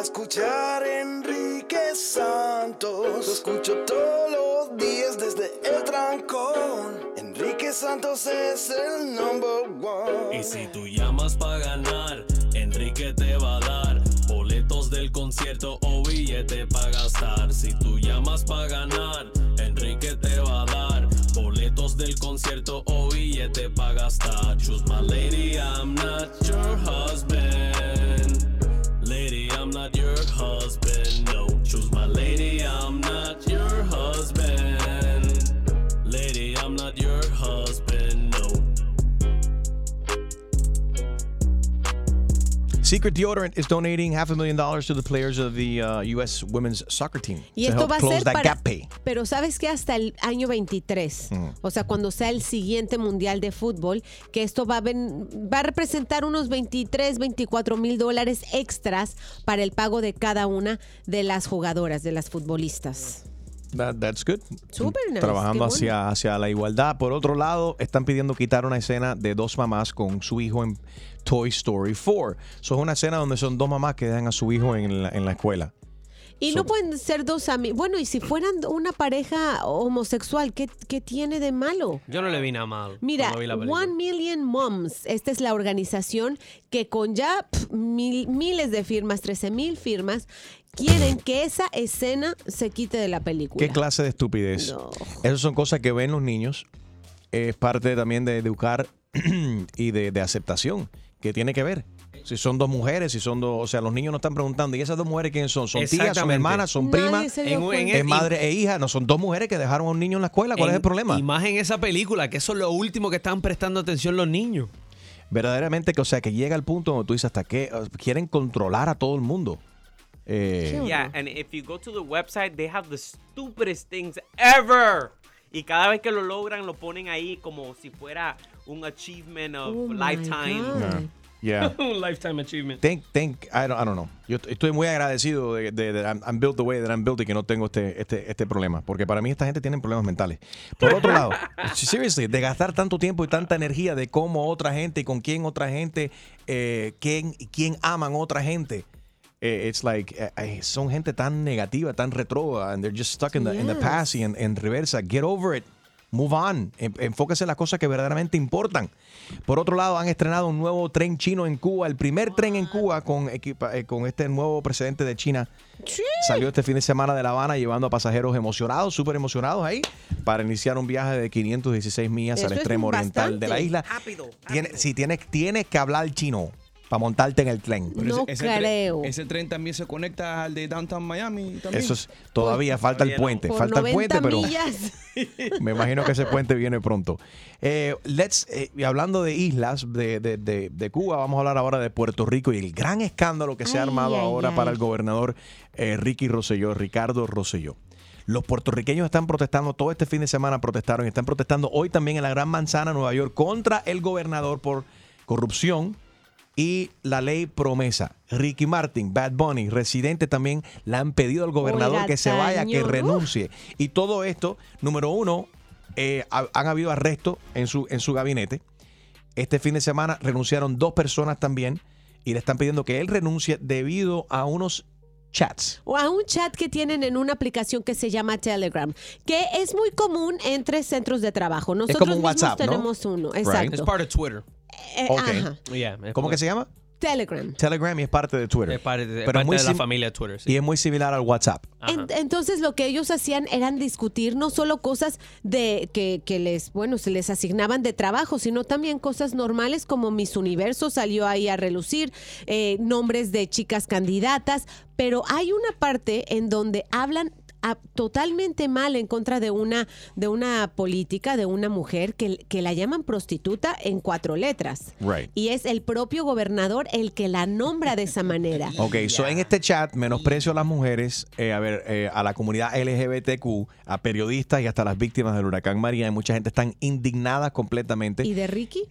escuchar Enrique Santos. Lo escucho todos los días desde el trancón. Enrique Santos es el number one. Y si tú llamas para ganar, Enrique te va a dar boletos del concierto o billete para gastar. Si tú llamas para ganar, Enrique te va a dar boletos del concierto o billete para gastar. Choose my lady, I'm not your husband. Not your husband. No, choose my lady, I'm not your husband. Secret Deodorant is donating half a million dollars to the players of the uh, U.S. women's soccer team Y to esto help va a close ser that para, gap pay. pero sabes que hasta el año 23, Mm. o sea, cuando sea el siguiente mundial de fútbol, que esto va a, ven- va a representar unos 23, 24 mil dólares extras para el pago de cada una de las jugadoras, de las futbolistas. That- that's good. Súper nice, Trabajando bueno. hacia, hacia la igualdad. Por otro lado, están pidiendo quitar una escena de dos mamás con su hijo en Toy Story 4. Eso es una escena donde son dos mamás que dejan a su hijo en la, en la escuela. Y no pueden ser dos amigos. Bueno, y si fueran una pareja homosexual, ¿qué, qué tiene de malo? Yo no le vi nada mal. Mira, vi la. One Million Moms, esta es la organización que con ya mil- miles de firmas, 13 mil firmas, quieren que esa escena se quite de la película. ¿Qué clase de estupidez? No. Esas son cosas que ven los niños. Es parte también de educar y de, de aceptación que tiene que ver. Si son dos mujeres, si son dos, o sea, los niños no están preguntando, ¿y esas dos mujeres quiénes son? ¿Son tías, son hermanas, son Nadie primas? En- en-. ¿Es madre e hija? No, son dos mujeres que dejaron a un niño en la escuela. ¿Cuál es el problema? Y más en esa película, que eso es lo último que están prestando atención los niños. Verdaderamente que, o sea, que llega al punto donde tú dices hasta que eh, quieren controlar a todo el mundo. Eh, Yeah, and if you go to the website, they have the stupidest things ever. Y cada vez que lo logran, lo ponen ahí como si fuera un achievement of Oh my lifetime. Yeah. Un lifetime achievement. Think, think, I don't, I don't know. Yo estoy muy agradecido de, de, de I'm, I'm built the way that I'm built y que no tengo este, este, este problema. Porque para mí esta gente tiene problemas mentales. Por otro lado, seriously, de gastar tanto tiempo y tanta energía de cómo otra gente y con quién otra gente, eh, quién, quién aman otra gente. Eh, it's like, eh, eh, son gente tan negativa, tan retro, and they're just stuck in the, in the past y en, en reversa. Get over it. Move on. En- Enfóquese en las cosas que verdaderamente importan. Por otro lado, han estrenado un nuevo tren chino en Cuba. El primer tren en Cuba con, equipa- eh, con este nuevo presidente de China. Salió este fin de semana de La Habana llevando a pasajeros emocionados, súper emocionados ahí, para iniciar un viaje de 516 millas Eso al extremo oriental de la isla. Rápido. Tiene- si tienes, tienes que hablar chino para montarte en el tren. No creo. ese tren también se conecta al de Downtown Miami. También. Eso es, todavía falta el puente, Por falta el 90 puente, pero millas. me imagino que ese puente viene pronto. Eh, let's, eh, hablando de islas de, de- de- de Cuba, vamos a hablar ahora de Puerto Rico y el gran escándalo que se ha armado ay, ahora ay. para el gobernador eh, Ricky Rosselló, Ricardo Rosselló. Los puertorriqueños están protestando, todo este fin de semana protestaron, y están protestando hoy también en la Gran Manzana, Nueva York, contra el gobernador por corrupción y la ley promesa. Ricky Martin, Bad Bunny, residente también le han pedido al gobernador Oiga, que se vaya, que renuncie. Y todo esto, número uno, eh, ha- han habido arrestos en su, en su gabinete. Este fin de semana renunciaron dos personas también y le están pidiendo que él renuncie debido a unos chats. o a un chat que tienen en una aplicación que se llama Telegram, que es muy común entre centros de trabajo. Nosotros como un mismos WhatsApp, ¿no? tenemos uno, exacto. Es part of Twitter. Eh, Ok. ajá. Yeah, es ¿Cómo como- que se llama? Telegram. Telegram y es parte de Twitter. Es parte de, es Pero parte muy de la familia Twitter. sí. Y es muy similar al WhatsApp. En- entonces lo que ellos hacían eran discutir no solo cosas de que, que les, bueno, se les asignaban de trabajo, sino también cosas normales como Miss Universo salió ahí a relucir, eh, nombres de chicas candidatas, pero hay una parte en donde hablan a- totalmente mal en contra de una, de una política, de una mujer que, que la llaman prostituta en cuatro letras. Right. Y es el propio gobernador el que la nombra de esa manera. Ok, so en este chat menosprecio a las mujeres, eh, a ver, eh, a la comunidad LGBTQ, a periodistas y hasta las víctimas del huracán María. Y mucha gente están indignadas completamente. ¿Y de Ricky?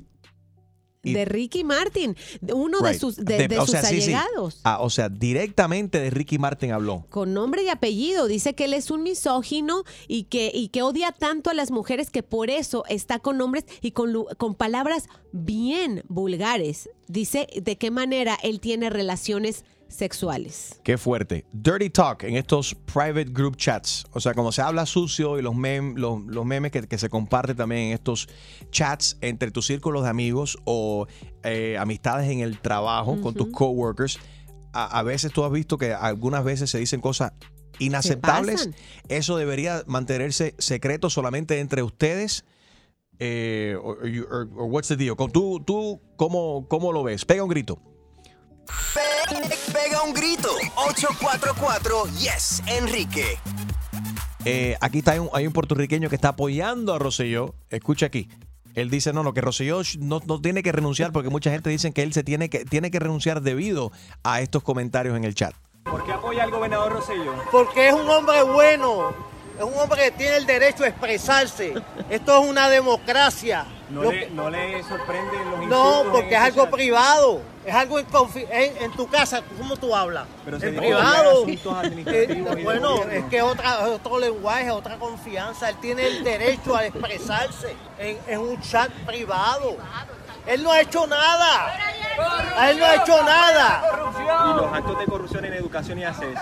Y- de Ricky Martin, uno de sus, de, sus sea, sí, sí. allegados. Ah, o sea, directamente de Ricky Martin habló. Con nombre y apellido. Dice que él es un misógino y que, y que odia tanto a las mujeres que por eso está con nombres y con, con palabras bien vulgares. Dice de qué manera él tiene relaciones sexuales. Qué fuerte. Dirty talk en estos private group chats. O sea, cuando se habla sucio y los, mem- los, los memes que, que se comparten también en estos chats entre tus círculos de amigos o eh, amistades en el trabajo con tus coworkers. A, a veces tú has visto que algunas veces se dicen cosas inaceptables. Eso debería mantenerse secreto solamente entre ustedes. Eh, you- or- or what's the deal? ¿Tú, tú cómo, cómo lo ves? Pega un grito. Pe- Pega un grito. 844 Yes, Enrique. Eh, aquí está hay un, hay un puertorriqueño que está apoyando a Rosselló. Escucha aquí. Él dice, no, no, que Rosselló no, no tiene que renunciar porque mucha gente dice que él se tiene que, tiene que renunciar debido a estos comentarios en el chat. ¿Por qué apoya al gobernador Rosselló? Porque es un hombre bueno, es un hombre que tiene el derecho a expresarse. Esto es una democracia. ¿No, Yo- le, ¿No le sorprenden los insultos? no, porque es algo privado, es algo en, en, en tu casa, ¿cómo tú hablas? Pero en privado. Eh, bueno, es que otra, otro lenguaje, otra confianza. Él tiene el derecho a expresarse en, en un chat privado. Él no ha hecho nada. Él no ha hecho nada. Y los actos de corrupción en educación y acceso.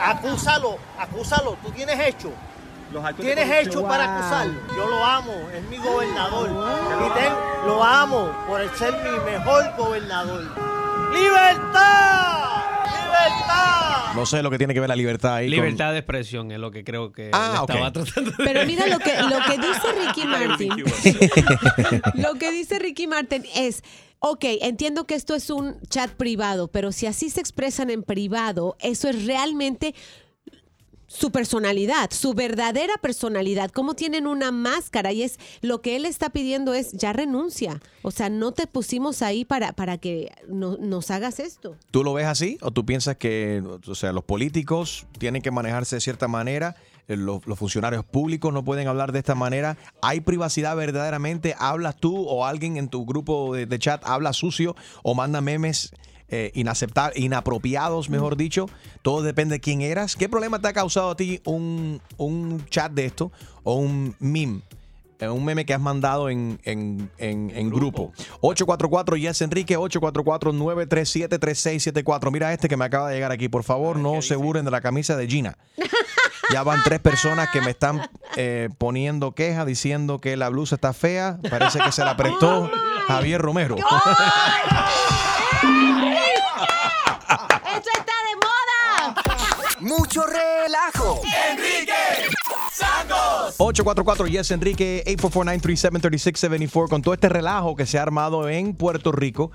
Acúsalo, acúsalo. Tú tienes hecho. Los actos Tienes hecho para acusar. Yo lo amo, es mi gobernador. Y lo amo por ser mi mejor gobernador. ¡Libertad! ¡Libertad! No sé lo que tiene que ver la libertad ahí. con- Libertad de expresión es lo que creo que Ah, estaba tratando de Pero mira lo que, lo que dice Ricky Martin. lo que dice Ricky Martin es, ok, entiendo que esto es un chat privado, pero si así se expresan en privado, eso es realmente su personalidad, su verdadera personalidad, cómo tienen una máscara y es lo que él está pidiendo es ya renuncia. O sea, no te pusimos ahí para, para que no- nos hagas esto. ¿Tú lo ves así o tú piensas que o sea, los políticos tienen que manejarse de cierta manera? eh, Los, funcionarios públicos no pueden hablar de esta manera. ¿Hay privacidad verdaderamente? ¿Hablas tú o alguien en tu grupo de chat habla sucio o manda memes eh, inaceptables, inapropiados, mejor dicho? Todo depende de quién eras. ¿Qué problema te ha causado a ti un, un chat de esto o un meme? Eh, Un meme que has mandado en, en, en, en grupo. 844 Yes Enrique, 844-937-3674. Mira este que me acaba de llegar aquí. Por favor, no se burlen de la camisa de Gina. Ya van tres personas que me están eh, poniendo queja diciendo que la blusa está fea. Parece que se la prestó Javier Romero. ¡Esto está de moda! Mucho relajo. Enrique Santos. 844 Yes Enrique 844-937-3674 con todo este relajo que se ha armado en Puerto Rico.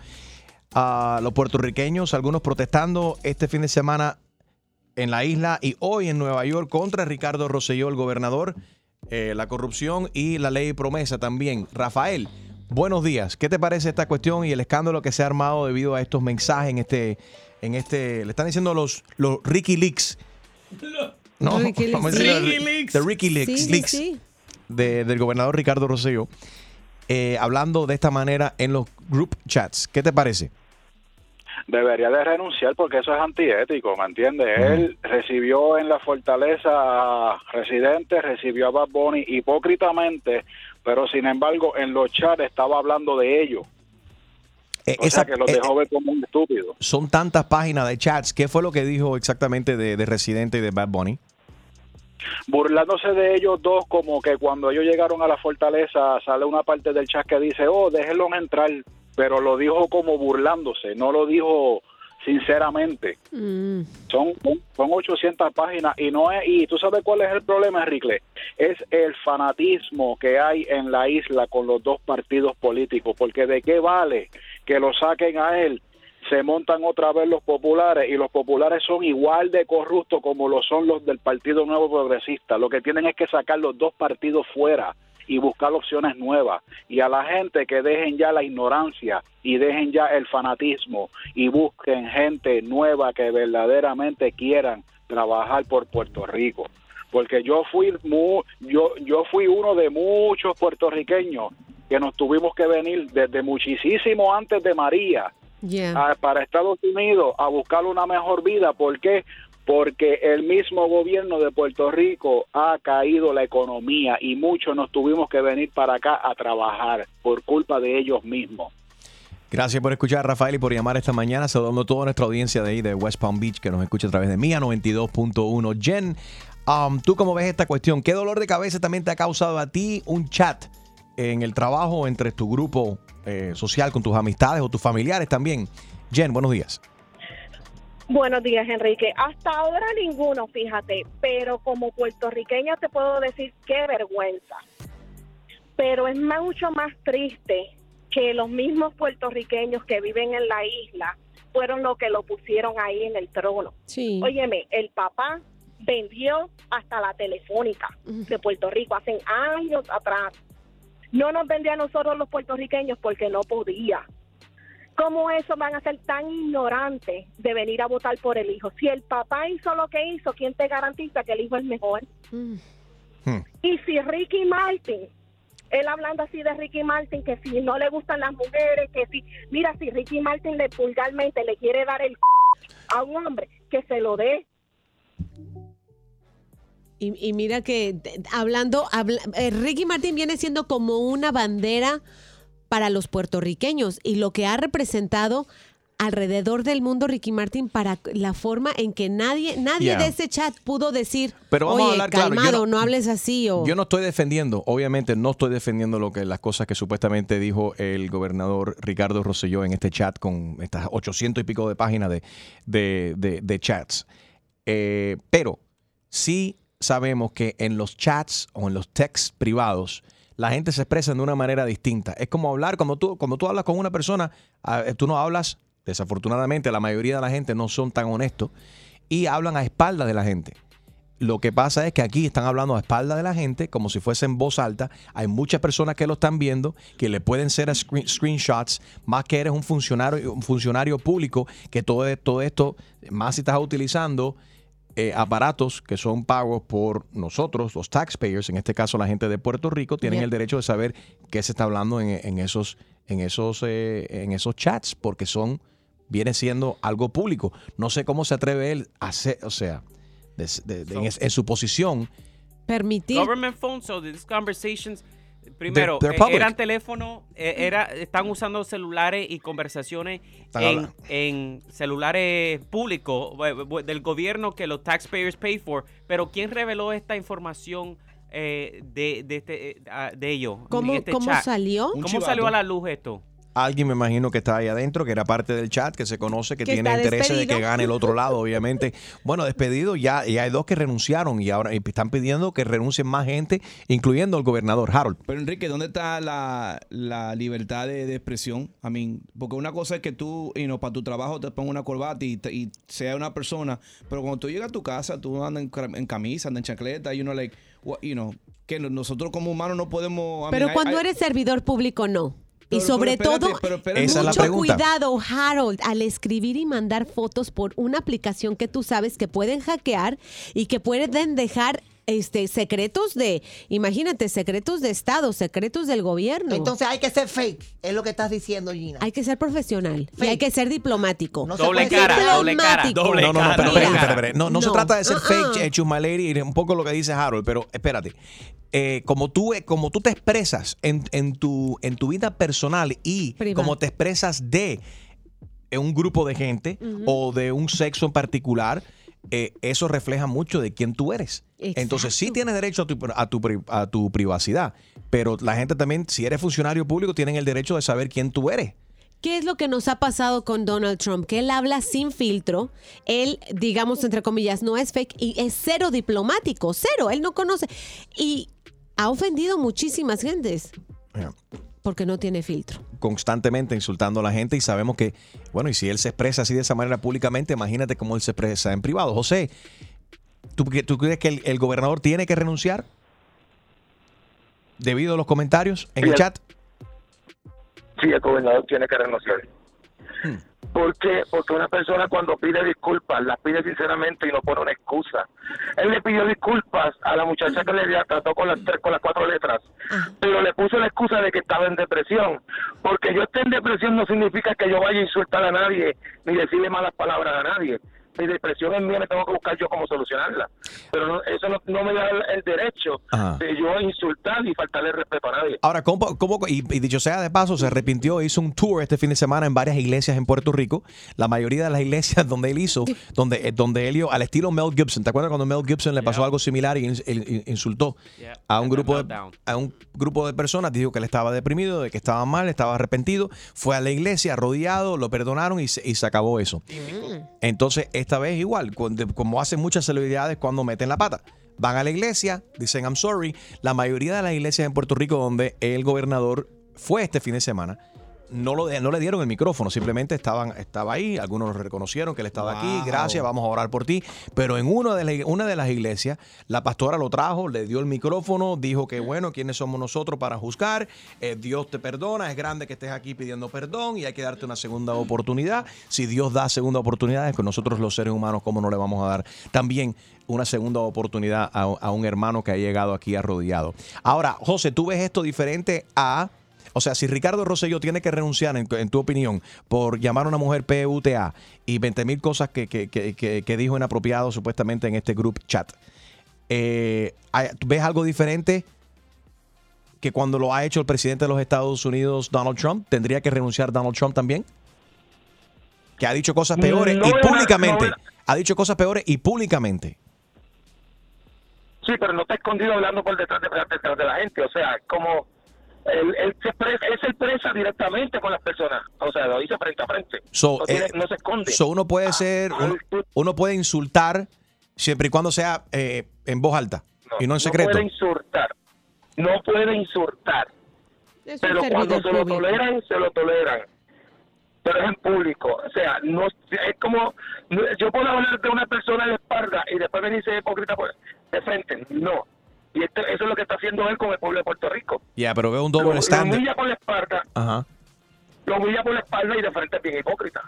a los puertorriqueños, algunos protestando este fin de semana en la isla y hoy en Nueva York contra Ricardo Rosselló, el gobernador, eh, la corrupción y la ley promesa también. Rafael, buenos días. ¿Qué te parece esta cuestión y el escándalo que se ha armado debido a estos mensajes en este, en este, le están diciendo los, los Ricky Leaks? No, Ricky Leaks. a Ricky Leaks. The Ricky Leaks. Sí, Leaks sí. de- del gobernador Ricardo Rosselló, eh, hablando de esta manera en los group chats. ¿Qué te parece? debería de renunciar porque eso es antiético, ¿me entiendes? Él recibió en la fortaleza a residentes, recibió a Bad Bunny hipócritamente, pero sin embargo en los chats estaba hablando de ellos. Eh, O esa- sea que los eh, dejó ver como un estúpido. son tantas páginas de chats. ¿Qué fue lo que dijo exactamente de, de Residente y de Bad Bunny? burlándose de ellos dos como que cuando ellos llegaron a la fortaleza sale una parte del chat que dice, oh, déjenlos entrar, pero lo dijo como burlándose, no lo dijo sinceramente. Mm. Son, son 800 páginas y no es, y tú sabes cuál es el problema, Enrique, es el fanatismo que hay en la isla con los dos partidos políticos, porque de qué vale que lo saquen a él, se montan otra vez los populares y los populares son igual de corruptos como lo son los del Partido Nuevo Progresista. Lo que tienen es que sacar los dos partidos fuera y buscar opciones nuevas. Y a la gente que dejen ya la ignorancia y dejen ya el fanatismo y busquen gente nueva que verdaderamente quieran trabajar por Puerto Rico. Porque yo fui mu- yo yo fui uno de muchos puertorriqueños que nos tuvimos que venir desde muchísimo antes de María Yeah. a- para Estados Unidos a buscar una mejor vida. ¿Por qué? Porque el mismo gobierno de Puerto Rico ha caído la economía y muchos nos tuvimos que venir para acá a trabajar por culpa de ellos mismos. Gracias por escuchar, Rafael, y por llamar esta mañana. Saludando a toda nuestra audiencia de ahí, de West Palm Beach, que nos escucha a través de Mía 92.1. Jen, um, ¿tú cómo ves esta cuestión? ¿Qué dolor de cabeza también te ha causado a ti un chat en el trabajo entre tu grupo eh, social, con tus amistades o tus familiares también? Jen, buenos días. Buenos días, Enrique. Hasta ahora ninguno, fíjate, pero como puertorriqueña te puedo decir qué vergüenza. Pero es mucho más triste que los mismos puertorriqueños que viven en la isla fueron los que lo pusieron ahí en el trono. Sí. Óyeme, el papá vendió hasta la telefónica de Puerto Rico hace años atrás. No nos vendía a nosotros los puertorriqueños porque no podía. ¿Cómo eso van a ser tan ignorantes de venir a votar por el hijo? Si el papá hizo lo que hizo, ¿quién te garantiza que el hijo es mejor? Y si Ricky Martin, él hablando así de Ricky Martin, que si no le gustan las mujeres, que si, mira, si Ricky Martin le vulgarmente le quiere dar el a un hombre, que se lo dé. Y, y mira que de- hablando, habla- eh, Ricky Martin viene siendo como una bandera para los puertorriqueños y lo que ha representado alrededor del mundo Ricky Martin para la forma en que nadie nadie Yeah. de ese chat pudo decir, Pero vamos a hablar claro, yo no- no, hables así o Yo no estoy defendiendo, obviamente no estoy defendiendo lo que las cosas que supuestamente dijo el gobernador Ricardo Rosselló en este chat con estas 800 y pico de páginas de, de, de- de chats. Eh, pero sí sabemos que en los chats o en los texts privados la gente se expresa de una manera distinta. Es como hablar, como tú, como tú hablas con una persona, ah, tú no hablas, desafortunadamente la mayoría de la gente no son tan honestos y hablan a espaldas de la gente. Lo que pasa es que aquí están hablando a espaldas de la gente, como si fuese en voz alta. Hay muchas personas que lo están viendo, que le pueden screen- screenshots, más que eres un funcionario, un funcionario público, que todo, todo esto, más si estás utilizando eh, aparatos que son pagos por nosotros, los taxpayers, en este caso la gente de Puerto Rico, tienen Yeah. el derecho de saber qué se está hablando en, en esos, en, esos, eh, en esos chats, porque son, viene siendo algo público. No sé cómo se atreve él a hacer, o sea, de- de- de- en, es- en su posición. permitir Government phones, so these conversations, primero, they're eh, eran teléfonos, eh, era, están usando celulares y conversaciones en, en celulares públicos del gobierno que los taxpayers pay for. Pero ¿quién reveló esta información eh, de, de, este, eh, de ellos? ¿Cómo- este cómo salió? ¿Cómo salió a la luz esto? Alguien me imagino que está ahí adentro, que era parte del chat, que se conoce, que, Que tiene interés de que gane el otro lado, obviamente. Bueno, despedido ya, y hay dos que renunciaron y ahora están pidiendo que renuncien más gente, incluyendo el gobernador Harold. Pero Enrique, ¿dónde está la, la libertad de, de expresión? I mean, porque una cosa es que tú, y no, para tu trabajo te pongas una corbata y, te- y sea una persona, pero cuando tú llegas a tu casa, tú andas en, camisa, andas en chancleta, y uno like, what- you know, que no- nosotros como humanos no podemos. I Pero mean, cuando hay- eres servidor público, no. Y sobre pero espérate, todo, pero espérate. Esa es la mucho cuidado, Harold, al escribir y mandar fotos por una aplicación que tú sabes que pueden hackear y que pueden dejar este secretos de, imagínate, secretos de Estado, secretos del gobierno. Entonces hay que ser fake, es lo que estás diciendo, Gina. hay que ser profesional y hay que ser diplomático. No se Doble ser cara, doble cara. Diplomático. Doble no, no, no, pero espérate, espérate. No, no, se No. trata de ser Ah, fake, ah. eh, My Lady, un poco lo que dice Harold, pero espérate. Eh, como, tú, eh, como tú te expresas en, en tu, en tu vida personal y como te expresas de eh, un grupo de gente o de un sexo en particular, eh, eso refleja mucho de quién tú eres. Entonces sí tienes derecho a tu, a, tu, pri- a tu privacidad, pero la gente también, si eres funcionario público, tienen el derecho de saber quién tú eres. ¿Qué es lo que nos ha pasado con Donald Trump? Que él habla sin filtro, él, digamos, entre comillas, no es fake y es cero diplomático, cero, él no conoce. Y ha ofendido muchísimas gentes Yeah. Porque no tiene filtro. constantemente insultando a la gente y sabemos que, bueno, y si él se expresa así de esa manera públicamente, imagínate cómo él se expresa en privado. José, ¿tú, crees que el, el gobernador tiene que renunciar debido a los comentarios en el chat? Sí, el gobernador tiene que renunciar. Hmm. ¿Por qué? Porque una persona cuando pide disculpas, las pide sinceramente y no pone una excusa. Él le pidió disculpas a la muchacha que le trató con las tres, con las cuatro letras, pero le puso la excusa de que estaba en depresión. Porque yo esté en depresión no significa que yo vaya a insultar a nadie ni decirle malas palabras a nadie. Mi depresión es mía, me tengo que buscar yo cómo solucionarla. Pero no- eso no, no me da el, el derecho Ajá. de yo insultar y faltarle respeto a nadie. Ahora, ¿cómo, cómo- y, y dicho sea de paso, se arrepintió, hizo un tour este fin de semana en varias iglesias en Puerto Rico. La mayoría de las iglesias donde él hizo, donde, eh, donde él iba, al estilo Mel Gibson. ¿Te acuerdas cuando Mel Gibson le pasó algo similar y él- insultó Yeah. a un grupo de, a un grupo de personas? Dijo que él estaba deprimido, de que estaba mal, estaba arrepentido. Fue a la iglesia arrodillado, lo perdonaron y se, y se acabó eso. Entonces, esta vez igual, como hacen muchas celebridades cuando meten la pata. Van a la iglesia, dicen I'm sorry. La mayoría de las iglesias en Puerto Rico donde el gobernador fue este fin de semana, no, lo, no le dieron el micrófono, simplemente estaban, estaba ahí, algunos lo reconocieron que él estaba aquí, gracias, vamos a orar por ti. Pero en una de, la- una de las iglesias, la pastora lo trajo, le dio el micrófono, dijo que bueno, ¿quiénes somos nosotros para juzgar? Eh, Dios te perdona, es grande que estés aquí pidiendo perdón y hay que darte una segunda oportunidad. Si Dios da segunda oportunidad, con nosotros los seres humanos, ¿cómo no le vamos a dar también una segunda oportunidad a, a un hermano que ha llegado aquí arrodillado? Ahora, José, ¿tú ves esto diferente a... O sea, si Ricardo Rosselló tiene que renunciar, en, en tu opinión, por llamar a una mujer PUTA y 20 mil cosas que, que- que- que- dijo inapropiado supuestamente en este group chat, eh, hay- ¿tú ¿ves algo diferente que cuando lo ha hecho el presidente de los Estados Unidos, Donald Trump? ¿Tendría que renunciar Donald Trump también? Que ha dicho cosas peores No y era- públicamente. no era- Ha dicho cosas peores y públicamente. Sí, pero no está escondido hablando por detrás de, detrás de la gente. O sea, como él, él se expresa, él se expresa directamente con las personas. O sea, lo dice frente a frente. So, no, tiene- eh, no se esconde. So uno puede ser, uno, uno puede insultar siempre y cuando sea eh, en voz alta y no en secreto. No puede insultar. No puede insultar. Es Pero cuando se lo toleran, se lo toleran. Pero es en público. O sea, no es como. no- Yo puedo hablar de una persona en la espalda y después y ser hipócrita por- de frente. No. Y esto- eso es lo que está haciendo él con el pueblo de Puerto Rico. Ya, pero veo un Lo, doble lo estándar. humilla por la espalda, Ajá. lo humilla por la espalda y de frente es bien hipócrita.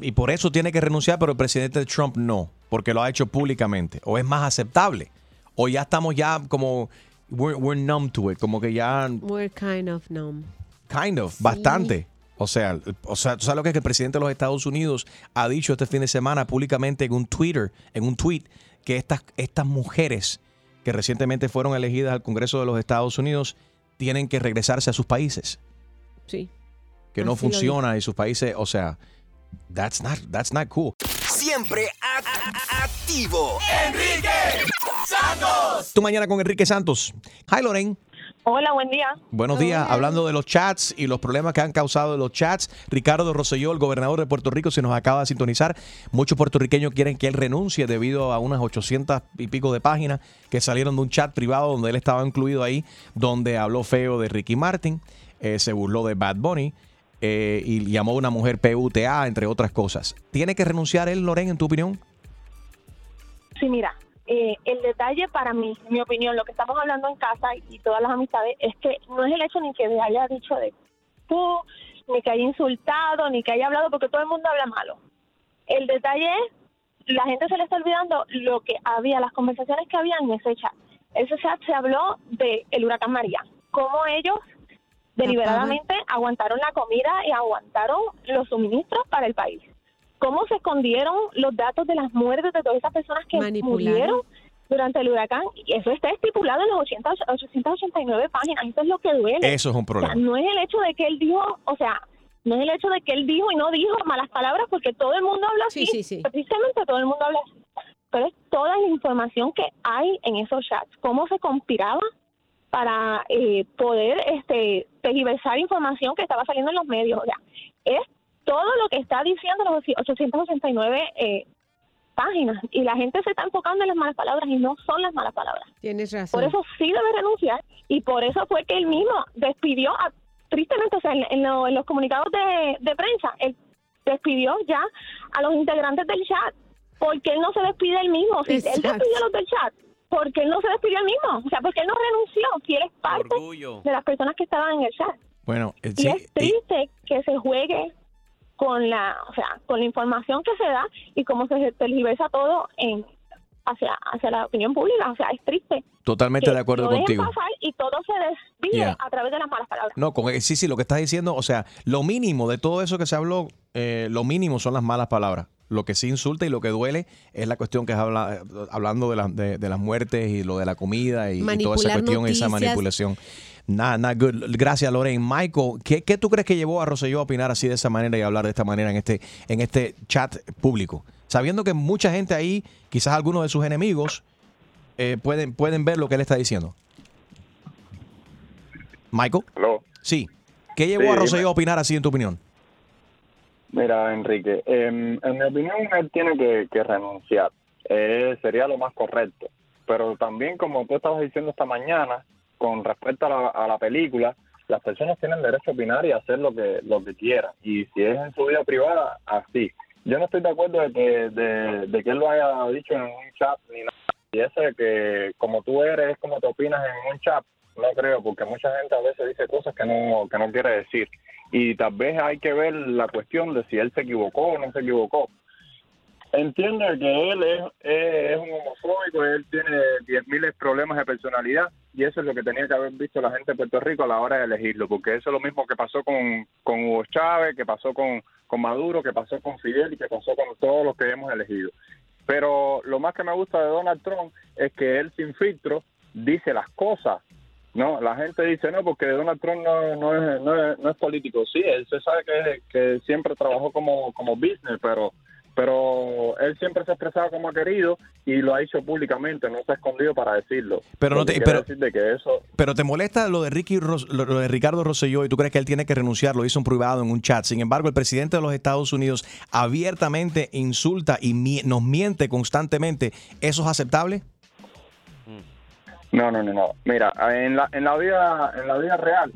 Y por eso tiene que renunciar, pero el presidente Trump no, porque lo ha hecho públicamente. O es más aceptable. O ya estamos ya como, we're, we're numb to it, como que ya, We're kind of numb. kind of, bastante. O sea, o sea, ¿tú sabes lo que es que el presidente de los Estados Unidos ha dicho este fin de semana públicamente en un Twitter, en un tweet, que estas, estas mujeres que recientemente fueron elegidas al Congreso de los Estados Unidos tienen que regresarse a sus países? Sí. Que no Así funciona y sus países, o sea, that's not, that's not cool. Siempre activo. Enrique Santos. Tu mañana con Enrique Santos. Hi, Lorraine. Hola, buen día. Buenos días. Hablando de los chats y los problemas que han causado los chats, Ricardo Rosselló, el gobernador de Puerto Rico, se nos acaba de sintonizar. Muchos puertorriqueños quieren que él renuncie debido a unas 800 y pico de páginas que salieron de un chat privado donde él estaba incluido ahí, donde habló feo de Ricky Martin, eh, se burló de Bad Bunny eh, y llamó a una mujer PUTA, entre otras cosas. ¿Tiene que renunciar él, Lorraine, en tu opinión? Sí, mira, eh, el detalle para mí, mi opinión, lo que estamos hablando en casa y todas las amistades, es que no es el hecho ni que me haya dicho de tú, ni que haya insultado, ni que haya hablado, porque todo el mundo habla malo. El detalle es, la gente se le está olvidando lo que había, las conversaciones que había en ese chat. Ese chat se habló de el huracán María, cómo ellos deliberadamente aguantaron la comida y aguantaron los suministros para el país. ¿Cómo se escondieron los datos de las muertes de todas esas personas que murieron durante el huracán? Y eso está estipulado en las 80, 889 páginas. Eso es lo que duele. Eso es un problema. O sea, no es el hecho de que él dijo, o sea, no es el hecho de que él dijo y no dijo malas palabras, porque todo el mundo habla así. Sí, sí, sí. Precisamente todo el mundo habla así. Pero es toda la información que hay en esos chats. Cómo se conspiraba para eh, poder este tergiversar información que estaba saliendo en los medios. O sea, es todo lo que está diciendo los 889 eh, páginas. Y la gente se está enfocando en las malas palabras y no son las malas palabras. Tienes razón. Por eso sí debe renunciar y por eso fue que él mismo despidió, a, tristemente, o sea, en, en lo- en los comunicados de, de prensa, él despidió ya a los integrantes del chat. porque él no se despide él mismo? Si él despidió a los del chat, ¿por qué él no se despidió él mismo? O sea, porque él no renunció, si él es parte de las personas que estaban en el chat. Bueno, eh, Y sí, es triste que se juegue con la, o sea, con la información que se da y cómo se tergiversa todo en hacia hacia la opinión pública, o sea, es triste. totalmente de acuerdo contigo. pasar y todo se desvíe Yeah. a través de las malas palabras. No, con, sí, sí, lo que estás diciendo, o sea, lo mínimo de todo eso que se habló, eh, lo mínimo son las malas palabras. Lo que sí insulta y lo que duele es la cuestión que es habla- hablando de, la- de, de las muertes y lo de la comida y, y toda esa cuestión, esa noticias. manipulación. Nada, nada good. Gracias, Lorraine. Michael, ¿qué, qué tú crees que llevó a Rosselló a opinar así de esa manera y a hablar de esta manera en este, en este chat público? Sabiendo que mucha gente ahí, quizás algunos de sus enemigos, eh, pueden, pueden ver lo que él está diciendo. Michael. Sí. ¿Qué llevó Sí, a Rosselló a opinar así en tu opinión? Mira, Enrique, em, en mi opinión él tiene que, renunciar. Eh, sería lo más correcto. Pero también, como tú estabas diciendo esta mañana, con respecto a la, película, las personas tienen derecho a opinar y hacer lo que lo que quieran. Y si es en su vida privada, así. Yo no estoy de acuerdo de que, de, de que él lo haya dicho en un chat ni nada. Y eso de que como tú eres, es como te opinas en un chat, no creo, porque mucha gente a veces dice cosas que no, que no quiere decir. Y tal vez hay que ver la cuestión de si él se equivocó o no se equivocó. Entiendo que él es, es, es un homofóbico, él tiene 10.000 problemas de personalidad y eso es lo que tenía que haber visto la gente de Puerto Rico a la hora de elegirlo, porque eso es lo mismo que pasó con, con Hugo Chávez, que pasó con, con Maduro, que pasó con Fidel y que pasó con todos los que hemos elegido. Pero lo más que me gusta de Donald Trump es que él sin filtro dice las cosas. No, la gente dice no porque Donald Trump no, no, es, no, es, no es político. Sí, él se sabe que, que siempre trabajó como, como business, pero pero él siempre se ha expresado como ha querido y lo ha hecho públicamente, no se ha escondido para decirlo. Pero no te- pero- decir de que eso Pero te molesta lo de Ricky Ros- lo de Ricardo Rosselló y tú crees que él tiene que renunciar, lo hizo en privado en un chat. Sin embargo, el presidente de los Estados Unidos abiertamente insulta y nos miente constantemente. ¿Eso es aceptable? No, no, no, no. Mira, en la, en la vida, en la vida real,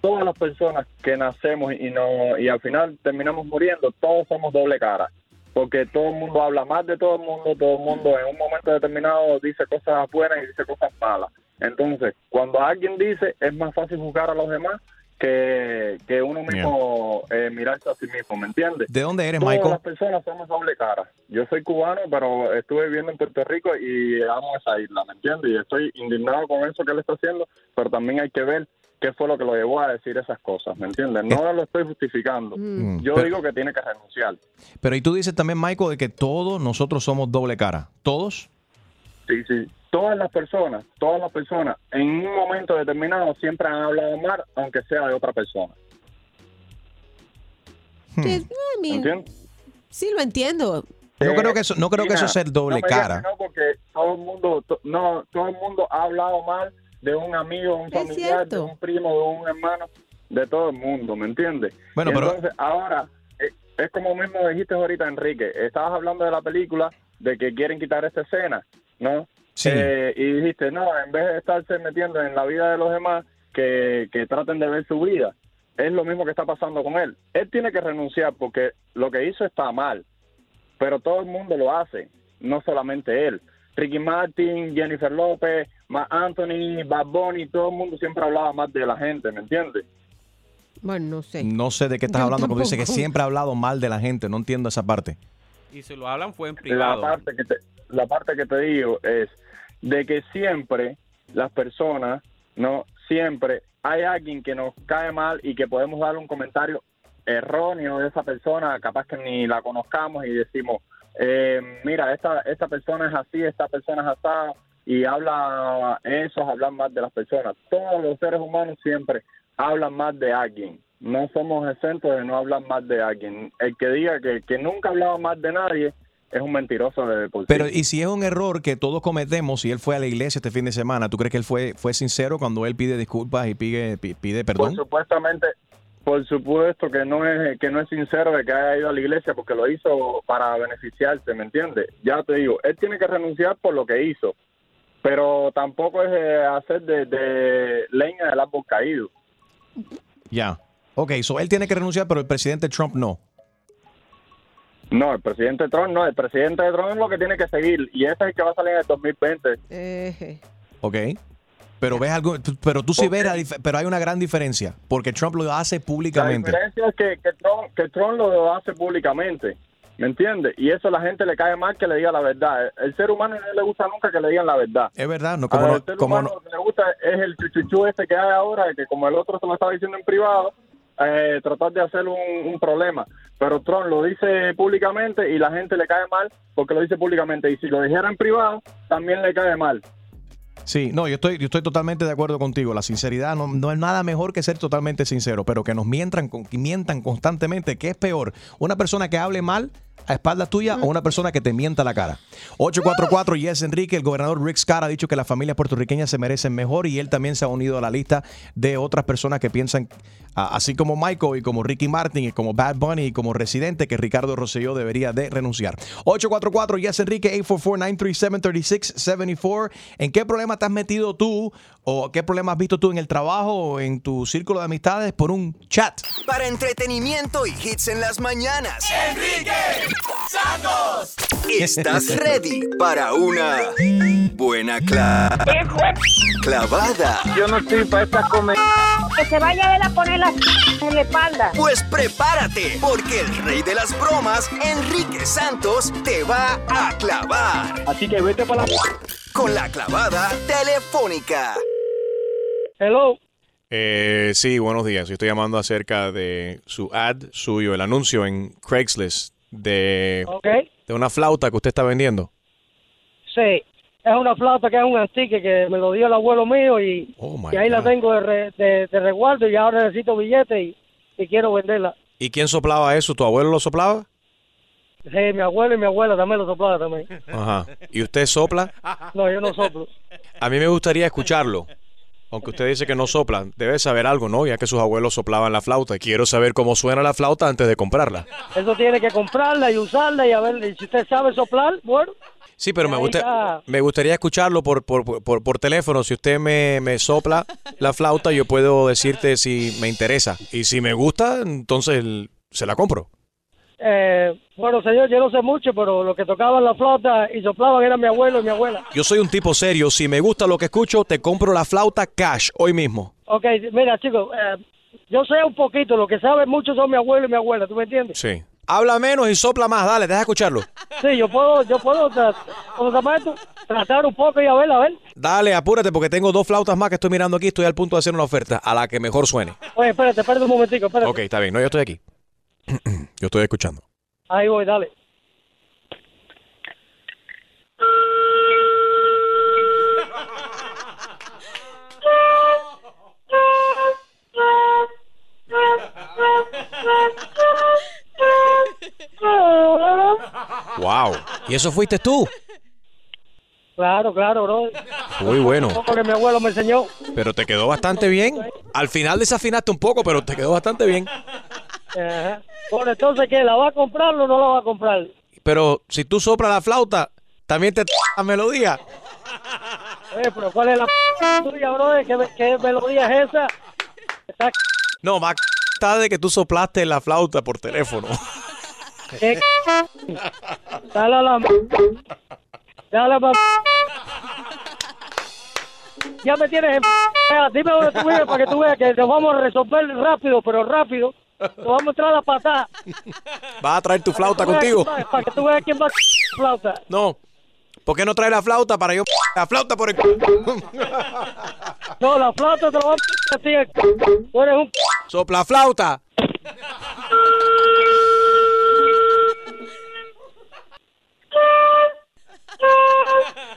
todas las personas que nacemos y no y al final terminamos muriendo, todos somos doble cara, porque todo el mundo habla más de todo el mundo, todo el mundo en un momento determinado dice cosas buenas y dice cosas malas. Entonces, cuando alguien dice, es más fácil juzgar a los demás que, que uno mismo eh, mirarse a sí mismo, ¿me entiendes? ¿De dónde eres, Todas Michael? las personas somos doble cara. Yo soy cubano, pero estuve viviendo en Puerto Rico y amo esa isla, ¿me entiendes? Y estoy indignado con eso que él está haciendo, pero también hay que ver qué fue lo que lo llevó a decir esas cosas, ¿me entiendes? No lo estoy justificando. Mm. Yo Pero- digo que tiene que renunciar. Pero y tú dices también, Michael, de que todos nosotros somos doble cara. ¿Todos? Sí, sí. Todas las personas, todas las personas, en un momento determinado siempre han hablado mal, aunque sea de otra persona. Sí, I mean, ¿Entiendes? sí lo entiendo. No creo que eso, no creo que eso sea doble no me digas cara. No, porque todo el mundo, to- no, todo el mundo ha hablado mal de un amigo, de un familiar, de un primo, de un hermano, de todo el mundo, ¿me entiendes? Bueno, Y pero- entonces ahora eh, es como mismo dijiste ahorita, Enrique. Estabas hablando de la película de que quieren quitar esta escena, ¿no? Sí. Eh, y dijiste, no, en vez de estarse metiendo en la vida de los demás, que, que traten de ver su vida. Es lo mismo que está pasando con él. Él tiene que renunciar porque lo que hizo está mal, pero todo el mundo lo hace, no solamente él. Ricky Martin, Jennifer López, Marc Anthony, Bad Bunny, todo el mundo siempre hablaba más de la gente, ¿me entiendes? Bueno, no sé. No sé de qué estás Yo hablando cuando dice que siempre ha hablado mal de la gente. No entiendo esa parte. Y si lo hablan fue en La privado. parte, que te, la parte que te digo es de que siempre las personas, no siempre hay alguien que nos cae mal y que podemos darle un comentario erróneo de esa persona, capaz que ni la conozcamos y decimos, eh, mira, esta, esta persona es así, esta persona es así, y habla eso, hablan más de las personas. Todos los seres humanos siempre hablan más de alguien. No somos exentos de no hablar más de alguien. El que diga que, que nunca ha hablado más de nadie es un mentiroso de por. Pero, y si es un error que todos cometemos y él fue a la iglesia este fin de semana, ¿tú crees que él fue, fue sincero cuando él pide disculpas y pide, pi- pide Por perdón? supuestamente, por supuesto que no es que no es sincero de que haya ido a la iglesia porque lo hizo para beneficiarse, ¿me entiendes? Ya te digo, él tiene que renunciar por lo que hizo, pero tampoco es eh, hacer de, de leña del árbol caído. Ya. Ok, so él tiene que renunciar, pero el presidente Trump no. No, el presidente Trump no, el presidente Trump es lo que tiene que seguir y ese es el que va a salir en el 2020. Eh, Ok. Pero ves algo, pero tú sí ves, la dif- pero hay una gran diferencia, porque Trump lo hace La públicamente. diferencia es que, que, Trump, que Trump lo hace públicamente, ¿me entiendes? Y eso a la gente le cae mal que le diga la verdad. El ser humano no le gusta nunca que le digan la verdad. Es verdad, no como ver, no, el ser como humano no- lo que le gusta es el chuchuchú este que hay ahora, que como el otro se lo estaba diciendo en privado, eh, tratar de hacer un, problema. Pero Trump lo dice públicamente y la gente le cae mal porque lo dice públicamente. Y si lo dijera en privado, también le cae mal. Sí, no, yo estoy, yo estoy totalmente de acuerdo contigo. La sinceridad no, no es nada mejor que ser totalmente sincero, pero que nos mientan, que mientan constantemente. ¿Qué es peor? ¿Una persona que hable mal a espaldas tuyas o una persona que te mienta la cara? 844 Yes Enrique, el gobernador Rick Scott ha dicho que las familias puertorriqueñas se merecen mejor y él también se ha unido a la lista de otras personas que piensan, así como Michael y como Ricky Martin y como Bad Bunny y como Residente, que Ricardo Rosselló debería de renunciar. 844 Yes Enrique, 844-937-3674. ¿En qué problema te has metido tú o qué problema has visto tú en el trabajo o en tu círculo de amistades por un chat? Para entretenimiento y hits en las mañanas. Enrique Santos. ¿Estás ready para una buena cla- clavada? Yo no estoy para estas comer. Que se vaya él a poner la en la espalda. Pues prepárate, porque el rey de las bromas, Enrique Santos, te va a clavar. Así que vete para la... Con la clavada telefónica. Hello. Eh, sí, buenos días. Yo estoy llamando acerca de su ad suyo, el anuncio en Craigslist de, de una flauta que usted está vendiendo. Sí. Es una flauta que es un antique que me lo dio el abuelo mío y, y ahí la tengo de, re- de- de resguardo y ahora necesito billete y, y quiero venderla. ¿Y quién soplaba eso? ¿Tu abuelo lo soplaba? Sí, mi abuelo y mi abuela también lo soplaba también. Ajá. ¿Y usted sopla? No, yo no soplo. A mí me gustaría escucharlo. Aunque usted dice que no sopla, debe saber algo, ¿no? Ya que sus abuelos soplaban la flauta. Quiero saber cómo suena la flauta antes de comprarla. Eso tiene que comprarla y usarla y a ver, y si usted sabe soplar, bueno. Sí, pero me, gusta, me gustaría escucharlo por, por, por, por teléfono. Si usted me, me sopla la flauta, yo puedo decirte si me interesa. Y si me gusta, entonces se la compro. Eh, bueno, señor, yo no sé mucho, pero lo que tocaban la flauta y soplaban era mi abuelo y mi abuela. Yo soy un tipo serio. Si me gusta lo que escucho, te compro la flauta cash hoy mismo. Ok, mira, chicos, eh, yo sé un poquito, lo que saben mucho son mi abuelo y mi abuela, ¿tú me entiendes? Sí. Habla menos y sopla más. Dale, deja escucharlo. Sí, yo puedo, yo puedo, ¿cómo se? Tratar un poco y a ver, a ver. Dale, apúrate porque tengo dos flautas más que estoy mirando aquí. Estoy al punto de hacer una oferta a la que mejor suene. Oye, espérate, espérate un momentico, espérate. Ok, está bien. No, yo estoy aquí. yo estoy escuchando. Ahí voy, dale. Wow. ¿Y eso fuiste tú? Claro, claro, bro. Muy bueno. Porque mi abuelo me enseñó. Pero te quedó bastante bien. Al final desafinaste un poco, pero te quedó bastante bien. Ajá. Bueno, entonces, ¿qué? ¿La va a comprar o no la va a comprar? Pero si tú soplas la flauta, también te la melodía. Eh, pero ¿cuál es la tuya, bro? ¿Qué, qué melodía es esa? Está No, más está de que tú soplaste la flauta por teléfono. ¿Qué? Dale a la... Dale a la... Ya me tienes en... Dime dónde tú vives para que tú veas que nos vamos a resolver rápido, pero rápido. Nos vamos a entrar a la patada. ¿Vas a traer tu flauta contigo? Para que tú veas quién va a flauta. No. ¿Por qué no traes la flauta para yo la flauta por el No, la flauta te la vamos a. Tú eres un... Sopla flauta.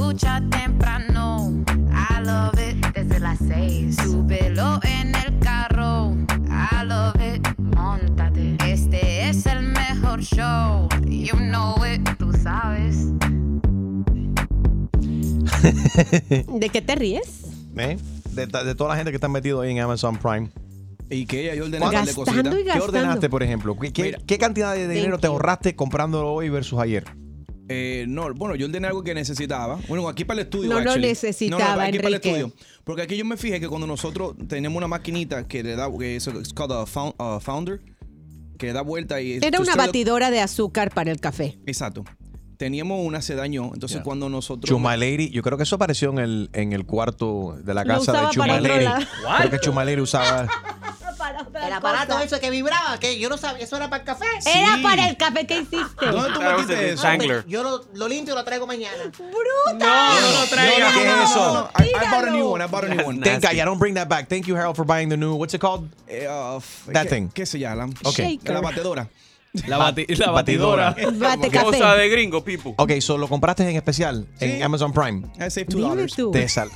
Escucha temprano, I love it. Desde las seis, súbelo en el carro, I love it. Montate, este es el mejor show, you know it, tú sabes. ¿De qué te ríes? ¿Eh? De, de toda la gente que está metido ahí en Amazon Prime. ¿Y qué? Ya yo ordené ¿Cuánto- un par de cositas. Gastando y ¿Qué ordenaste, por ejemplo? ¿Qué, qué- qué cantidad de dinero Thank te you. ahorraste comprándolo hoy versus ayer? Eh, no, bueno, yo ordené algo que necesitaba. Bueno, aquí para el estudio. No lo necesitaba, No, no, aquí para el Enrique. estudio. Porque aquí yo me fijé que cuando nosotros tenemos una maquinita que le da, que es called a found- a founder, que da vuelta y... Era una batidora de azúcar para el café. Exacto. Teníamos una, se dañó. Entonces, cuando nosotros. Chuma Lady, yo creo que eso apareció en el, en el cuarto de la casa de usaba Chuma para otro Lady. lado. Creo que Chuma El aparato ese que vibraba, que yo no sabía, eso era para el café. Era para el café que hiciste. ¿Dónde tú metiste eso? Yo lo, lo limpio y lo traigo mañana. ¡Bruta! No, no lo traigas. ¿Qué es eso? I, I bought a new one. I bought a new one. Thank God, yeah, don't bring that back. Thank you, Harold, for buying the new. What's it called? Eh, uh, That ¿qué- thing. ¿Qué se llama? Okay. La batedora. La, bati- la batidora. Bate café. Cosa de gringo, people. Ok, so lo compraste en especial en Amazon Prime. I saved two Dime dollars.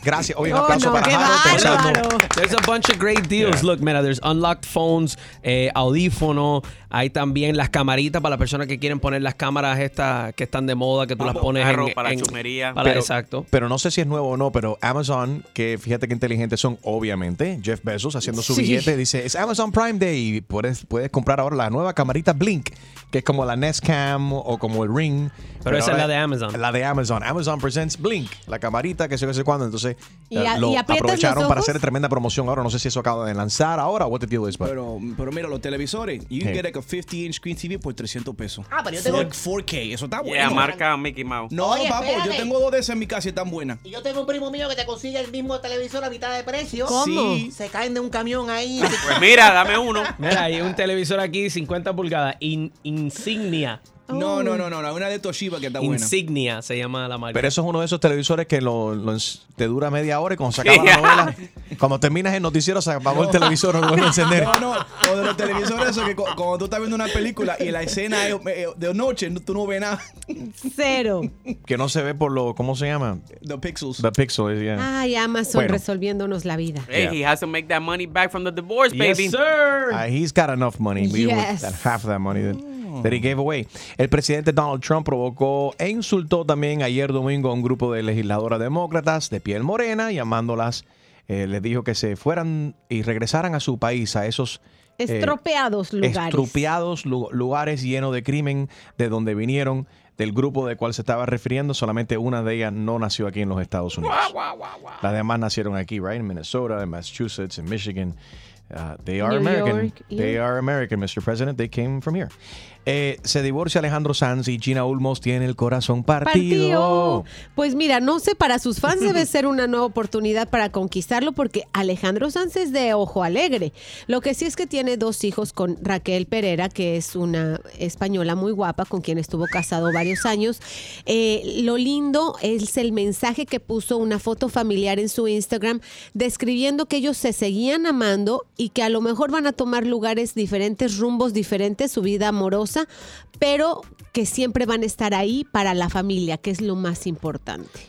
Gracias. Oye, un Oh, aplauso no, para Harold. There's a bunch of great deals. Look, mira, there's unlocked phones, eh, audífono. Hay también las camaritas para las personas que quieren poner las cámaras estas que están de moda, que tú las pones Carro en, para en- chumería. para- Pero- exacto. Pero no sé si es nuevo o no, pero Amazon, que fíjate que inteligentes son, obviamente, Jeff Bezos haciendo su Sí. billete, dice, es Amazon Prime Day y puedes, puedes comprar ahora la nueva camarita Blink, que es como la Nest Cam o como el Ring. Pero esa es la de Amazon. La de Amazon. Amazon Presents Blink, la camarita que sé qué sé cuándo. Entonces, Y eh, a- lo y aprietas aprovecharon para hacer tremenda promoción ahora. No sé si eso acaba de lanzar ahora o what the deal is, but- Pero, pero mira, los televisores. You Sí. get like a 50-inch screen TV por 300 pesos. Ah, pero yo tengo- 4K, eso está bueno. Yeah, marca Mickey Mouse. No, Oye, papo, yo tengo dos de esas en mi casa y están buenas. Y yo tengo un primo mío que te consigue el mismo televisor a mitad de precio. ¿Cómo? Sí. Se caen de un camión ahí. Pues mira, dame uno. Mira, hay un televisor aquí, 50 pulgadas, in- Insignia. No, no, no, no, no, una de Toshiba que está buena. Insignia se llama la marca. Pero eso es uno de esos televisores que lo, te dura media hora y cuando se acaba la novela, cuando terminas el noticiero, se apagó el televisor, no lo vuelve a encender. No, no, o de los televisores eso que cu- cuando tú estás viendo una película y la escena es eh, de noche, no- tú no ves nada. Cero. Que no se ve por lo, ¿cómo se llama? The pixels. The pixel, yeah. Ay, Amazon Bueno. resolviéndonos la vida. Hey, he has to make that money back from the divorce, baby. Yes, sir. Uh, he's got enough money. We Yes. that half that money that he gave away. El presidente Donald Trump provocó e insultó también ayer domingo a un grupo de legisladoras demócratas de piel morena, llamándolas, eh, les dijo que se fueran y regresaran a su país, a esos eh, Estropeados lugares. estrupiados lu- lugares llenos de crimen de donde vinieron. Del grupo del cual se estaba refiriendo, solamente una de ellas no nació aquí en los Estados Unidos. Las demás nacieron aquí, right? En Minnesota, en Massachusetts, en Michigan. Uh, they are New American. York, yeah. They are American, Mr. President. They came from here. Eh, se divorcia Alejandro Sanz y Gina Ulmos tiene el corazón partido. Partido. Pues mira, no sé, para sus fans debe ser una nueva oportunidad para conquistarlo porque Alejandro Sanz es de ojo alegre. Lo que sí es que tiene dos hijos con Raquel Pereira, que es una española muy guapa con quien estuvo casado varios años. Eh, lo lindo es el mensaje que puso una foto familiar en su Instagram describiendo que ellos se seguían amando y que a lo mejor van a tomar lugares diferentes, rumbos diferentes, su vida amorosa, pero que siempre van a estar ahí para la familia, que es lo más importante.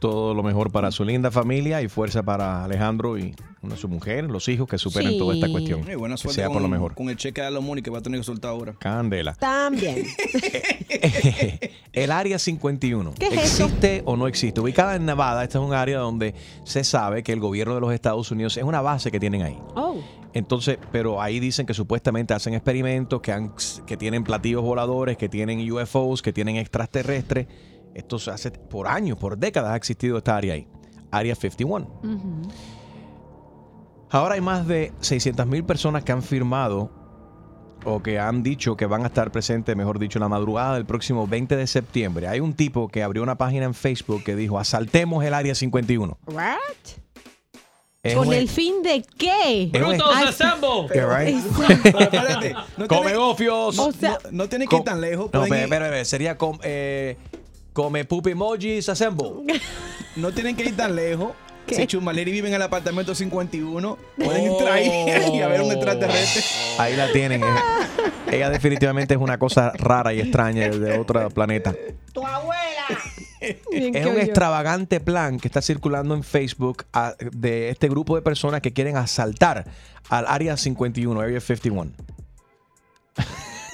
Todo lo mejor para su linda familia y fuerza para Alejandro y su mujer, los hijos que superen Sí. toda esta cuestión. Buena que suerte sea con, por lo mejor. con el cheque de los money que va a tener que soltar ahora. Candela. También. El área 51. ¿Qué es eso? ¿Existe o no existe? Ubicada en Nevada, esta es un área donde se sabe que el gobierno de los Estados Unidos es una base que tienen ahí. Oh. Entonces, pero ahí dicen que supuestamente hacen experimentos, que, han, que tienen platillos voladores, que tienen UFOs, que tienen extraterrestres. Esto se hace por años, por décadas ha existido esta área ahí. Área 51. Ahora hay más de 600 mil personas que han firmado o que han dicho que van a estar presentes, mejor dicho, en la madrugada del próximo 20 de septiembre. Hay un tipo que abrió una página en Facebook que dijo, asaltemos el área 51. What? Es ¿Con un- el fin de qué? ¡Brutos, right? Pero espérate, no Come tiene, gofios. O sea, no, no tiene que ir tan lejos. No, ir- espera, espera, sería com- eh, come pupi emojis assemble. no tienen que ir tan lejos. ¿Qué? Si Chumaleri vive en el apartamento 51, pueden Oh. entrar ahí y a ver un extraterrestre. Ahí la tienen. eh. Ella definitivamente es una cosa rara y extraña de otro planeta. ¡Tu abuela! Bien Es un extravagante plan que está circulando en Facebook ah, de este grupo de personas que quieren asaltar al área 51, Area 51.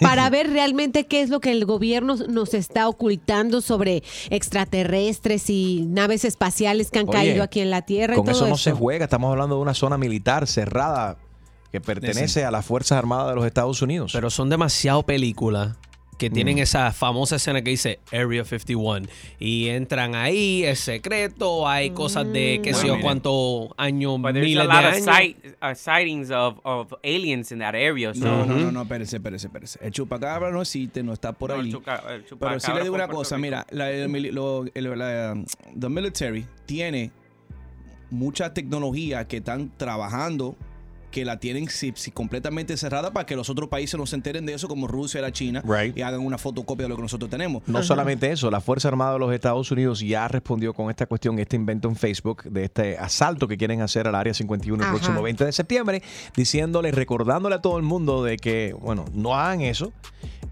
para ver realmente qué es lo que el gobierno nos está ocultando sobre extraterrestres y naves espaciales que han Oye, caído aquí en la Tierra. y Con todo eso no se juega. Estamos hablando de una zona militar cerrada que pertenece a las Fuerzas Armadas de los Estados Unidos. Pero son demasiado películas. Que tienen esa famosa escena que dice Area 51 y entran ahí, es secreto, hay cosas de qué sé yo cuántos años, miles de lot of años. sight, uh, sightings of, of aliens in that area. So. No, no, no, no, espérese, espérese, espérese. El chupacabra no existe, no está por No, el ahí. chuca- el Pero sí le digo una cosa, mira, la, el lo- el- la, the military tiene mucha tecnología que están trabajando que la tienen si, si completamente cerrada para que los otros países no se enteren de eso como Rusia y la China Right. y hagan una fotocopia de lo que nosotros tenemos. No solamente eso, la Fuerza Armada de los Estados Unidos ya respondió con esta cuestión, este invento en Facebook de este asalto que quieren hacer al Área 51 el Ajá. próximo 20 de septiembre, diciéndole, recordándole a todo el mundo de que, bueno, no hagan eso.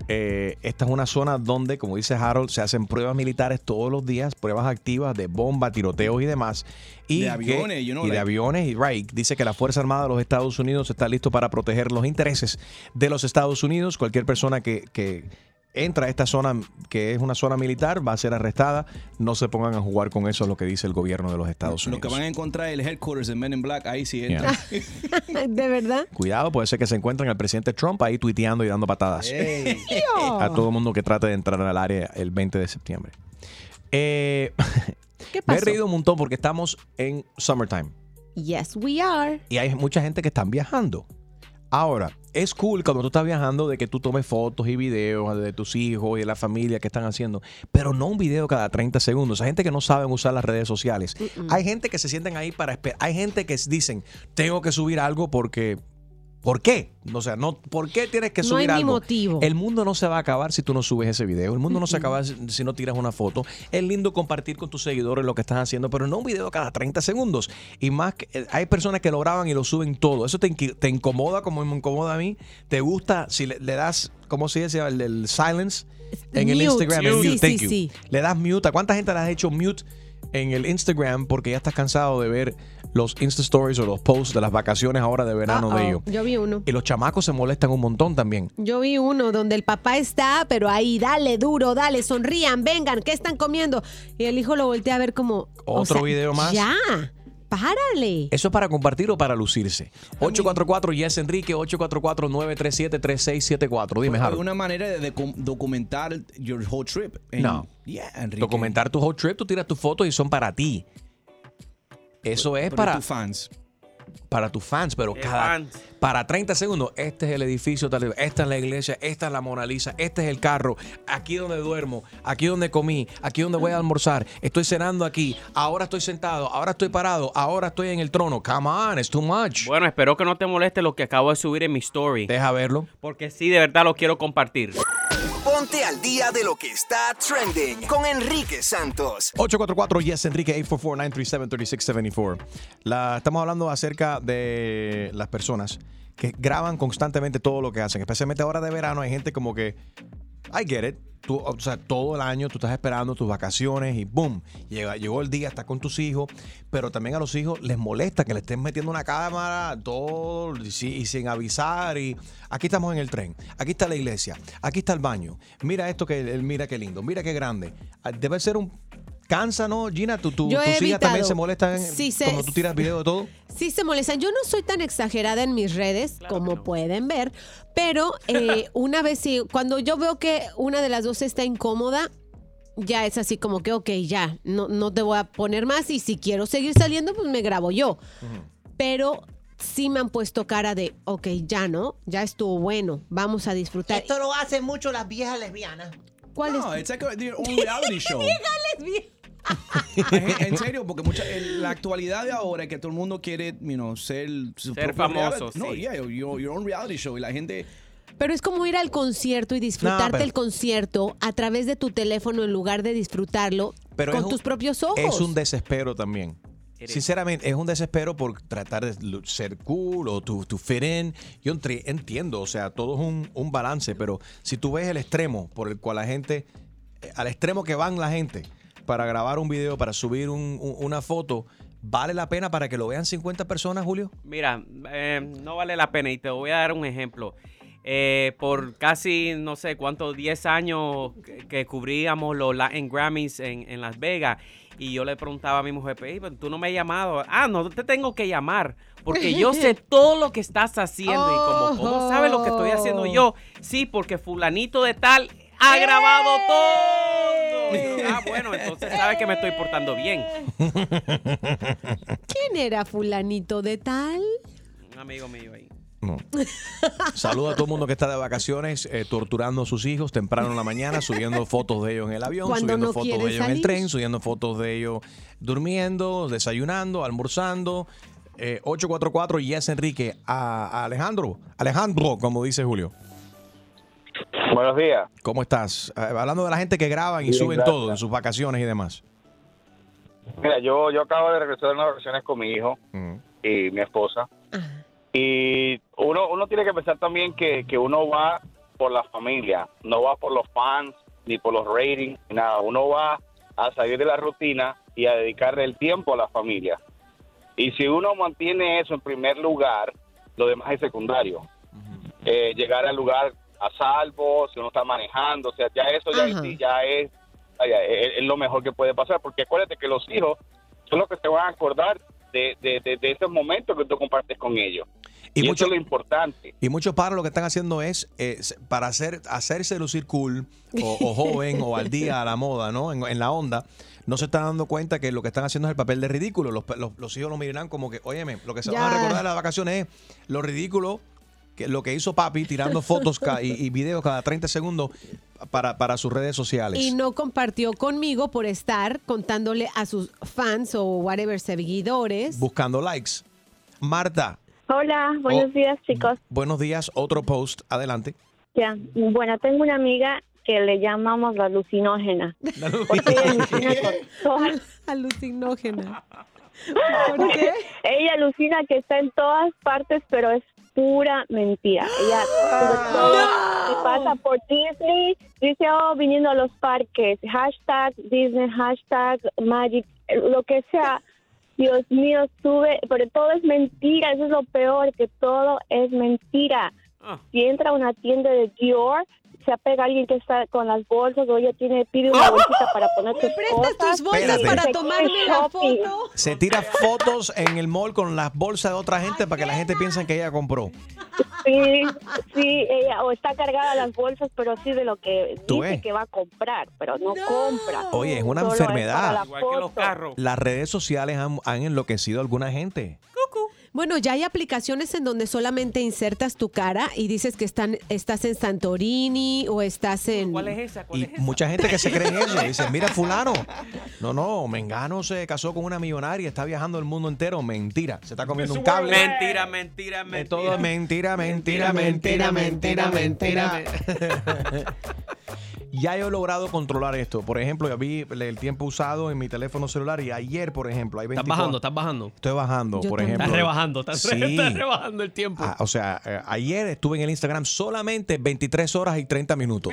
Eh, esta es una zona donde, como dice Harold, se hacen pruebas militares todos los días, pruebas activas de bombas, tiroteos y demás. Y De que- aviones, you know, y de like- aviones. Y right, dice que la Fuerza Armada de los Estados Unidos está listo para proteger los intereses de los Estados Unidos. Cualquier persona que, que entra a esta zona, que es una zona militar, va a ser arrestada. No se pongan a jugar con eso, es lo que dice el gobierno de los Estados Lo Unidos. que van a encontrar es el headquarters de Men in Black, ahí sí entra. ¿De verdad? Cuidado, puede ser que se encuentren al presidente Trump ahí tuiteando y dando patadas a todo el mundo que trate de entrar al área el 20 de septiembre. Eh, ¿Qué me he pasó? reído un montón porque estamos en summertime Yes, we are. y hay mucha gente que están viajando. Ahora, es cool cuando tú estás viajando de que tú tomes fotos y videos de tus hijos y de la familia que están haciendo, pero no un video cada 30 segundos. Hay gente que no sabe usar las redes sociales. Hay gente que se sienten ahí para esperar. Hay gente que dicen, tengo que subir algo porque... ¿Por qué? O sea, no, ¿por qué tienes que No subir hay algo? motivo. El mundo no se va a acabar si tú no subes ese video. El mundo no se acaba si si no tiras una foto. Es lindo compartir con tus seguidores lo que estás haciendo, pero no un video cada 30 segundos. Y más, que, eh, hay personas que lo graban y lo suben todo. Eso te, incomoda como me incomoda a mí. ¿Te gusta si le, le das, ¿cómo se dice? El, el silence en el. Instagram. el mute, sí, thank you. sí. Le das mute. ¿A cuánta gente le has hecho mute en el Instagram porque ya estás cansado de ver los Insta Stories o los posts de las vacaciones ahora de verano de ellos? Yo vi uno. Y los chamacos se molestan un montón también. Yo vi uno donde el papá está, pero ahí, dale duro, dale, sonrían, vengan, ¿qué están comiendo? Y el hijo lo voltea a ver como. o Otro sea, video más. Ya, párale. ¿Eso es para compartir o para lucirse? 844 Yes Enrique, 844-937-3674. Dime, Harold. una manera de docu- documentar your whole trip. En- No. Yeah, Enrique. Documentar tu whole trip, tú tiras tus fotos y son para ti. Eso es Pero para tus fans. Para tus fans, pero cada fans. para 30 segundos, este es el edificio, esta es la iglesia, esta es la Mona Lisa, este es el carro, aquí donde duermo, aquí donde comí, aquí donde voy a almorzar, estoy cenando aquí, ahora estoy sentado, ahora estoy parado, ahora estoy en el trono. Come on, it's too much. Bueno, espero que no te moleste lo que acabo de subir en mi story. Deja verlo. Porque sí, de verdad lo quiero compartir. Al día de lo que está trending con Enrique Santos. 844 Yes Enrique 844-937-3674. La, estamos hablando acerca de las personas que graban constantemente todo lo que hacen, especialmente ahora de verano. Hay gente como que, I get it. Tú, o sea, todo el año tú estás esperando tus vacaciones y boom, llega, llegó el día, estás con tus hijos, pero también a los hijos les molesta que le estén metiendo una cámara todo y, y sin avisar. Y aquí estamos en el tren, aquí está la iglesia, aquí está el baño. Mira esto que mira qué lindo, mira qué grande. Ah, Debe ser un cansa, ¿no, Gina? ¿Tu, tu, Yo he tus hijas también se molestan Sí, se- cuando tú tiras video de todo? Sí se molestan. Yo no soy tan exagerada en mis redes, como pueden ver, pero eh, una vez sí, cuando yo veo que una de las dos está incómoda, ya es así como que, ok, ya, no, no te voy a poner más y si quiero seguir saliendo, pues me grabo yo. Pero sí me han puesto cara de, ok, ya no, ya estuvo bueno, vamos a disfrutar. Esto lo hacen mucho las viejas lesbianas. ¿Cuál No, it's like a, reality show. lesbiana. En, serio, porque mucha, en la actualidad de ahora es que todo el mundo quiere, you know, ser su Ser propio famoso, reality- No, sí. yeah, your, your own reality show. Y la gente Pero es como ir al concierto y disfrutarte pero- el concierto a través de tu teléfono en lugar de disfrutarlo Pero con un- tus propios ojos. Es un desespero también. Sinceramente, es un desespero por tratar de ser cool o to, to fit in. Yo entiendo, o sea, todo es un, un balance, pero si tú ves el extremo por el cual la gente, eh, al extremo que van la gente para grabar un video, para subir un- un- una foto, ¿vale la pena para que lo vean 50 personas, Julio? Mira, eh, no vale la pena y te voy a dar un ejemplo. Eh, por casi, no sé cuántos, 10 años que, que cubríamos los Latin Grammys en, en Las Vegas y yo le preguntaba a mi mujer, "Ey, pero tú no me has llamado. Ah, no te tengo que llamar porque yo sé todo lo que estás haciendo y como, ¿cómo sabes lo que estoy haciendo yo? Sí, porque fulanito de tal ha grabado todo. Ah, bueno, entonces sabes que me estoy portando bien. ¿Quién era fulanito de tal? Un amigo mío ahí. No. Saluda a todo el mundo que está de vacaciones, eh, torturando a sus hijos temprano en la mañana, subiendo fotos de ellos en el avión, Cuando subiendo no fotos de ellos en el tren, subiendo fotos de ellos durmiendo, desayunando, almorzando. Eh, 844 Yes Enrique. A, a Alejandro, Alejandro, como dice Julio. Buenos días. ¿Cómo estás? Eh, hablando de la gente que graban y Bien, suben gracias. todo en sus vacaciones y demás. Mira, yo, yo acabo de regresar de unas vacaciones con mi hijo y mi esposa. Y uno, uno tiene que pensar también que, que uno va por la familia, no va por los fans, ni por los ratings, ni nada. Uno va a salir de la rutina y a dedicarle el tiempo a la familia. Y si uno mantiene eso en primer lugar, lo demás es secundario. Eh, llegar al lugar a salvo, si uno está manejando, o sea, ya eso ya, sí ya es, es, es lo mejor que puede pasar, porque acuérdate que los hijos son los que se van a acordar de, de, de, de esos momentos que tú compartes con ellos. Y, eso es lo importante. Y muchos padres lo que están haciendo es, eh, para hacer, hacerse lucir cool o, o joven o al día a la moda, ¿no? En, en la onda, no se están dando cuenta que lo que están haciendo es el papel de ridículo. Los, los- los hijos lo mirarán como que, óyeme, lo que se van a recordar de las vacaciones es lo ridículo que lo que hizo papi tirando fotos y, y videos cada 30 segundos para, para sus redes sociales. Y no compartió conmigo por estar contándole a sus fans o whatever seguidores. Buscando likes. Marta, Hola, buenos Oh. días chicos. buenos días. Otro post. Adelante. Ya, bueno, tengo una amiga que le llamamos la alucinógena. Porque ella alucina con todas- Alucinógena. Porque Ella alucina que está en todas partes, pero es pura mentira. Ella se pasa por Disney, dice, oh, viniendo a los parques, hashtag Disney, hashtag Magic, lo que sea. Dios mío, sube, pero todo es mentira, eso es lo peor, que todo es mentira. Si entra a una tienda de Dior, se apega a alguien que está con las bolsas o ella tiene, pide una bolsita para poner sus cosas. tus bolsas Espérate. para Se tomarme la foto. Se tira fotos en el mall con las bolsas de otra gente para que la gente piense que ella compró. Sí, sí, ella o está cargada las bolsas, pero sí de lo que Tú dice ves. que va a comprar, pero no, compra. Oye, es una Solo para enfermedad. la foto. Las redes sociales han, han enloquecido a alguna gente. Bueno, ya hay aplicaciones en donde solamente insertas tu cara y dices que están, estás en Santorini o estás en... ¿Cuál es esa? ¿Cuál Y es esa? mucha gente que se cree en eso. Dice, mira, fulano. No, no, Mengano se casó con una millonaria, está viajando el mundo entero. Mentira. Se está comiendo un cable. Mentira, mentira, mentira. De todo es mentira, mentira, mentira, mentira, mentira. Ya yo he logrado controlar esto. Por ejemplo, ya vi el tiempo usado en mi teléfono celular y ayer, por ejemplo, hay 24... Estás bajando, estás bajando. Estoy bajando, Yo por también. ejemplo. Estás rebajando, estás, re- Sí. estás rebajando el tiempo. Ah, o sea, eh, ayer estuve en el Instagram solamente 23 horas y 30 minutos.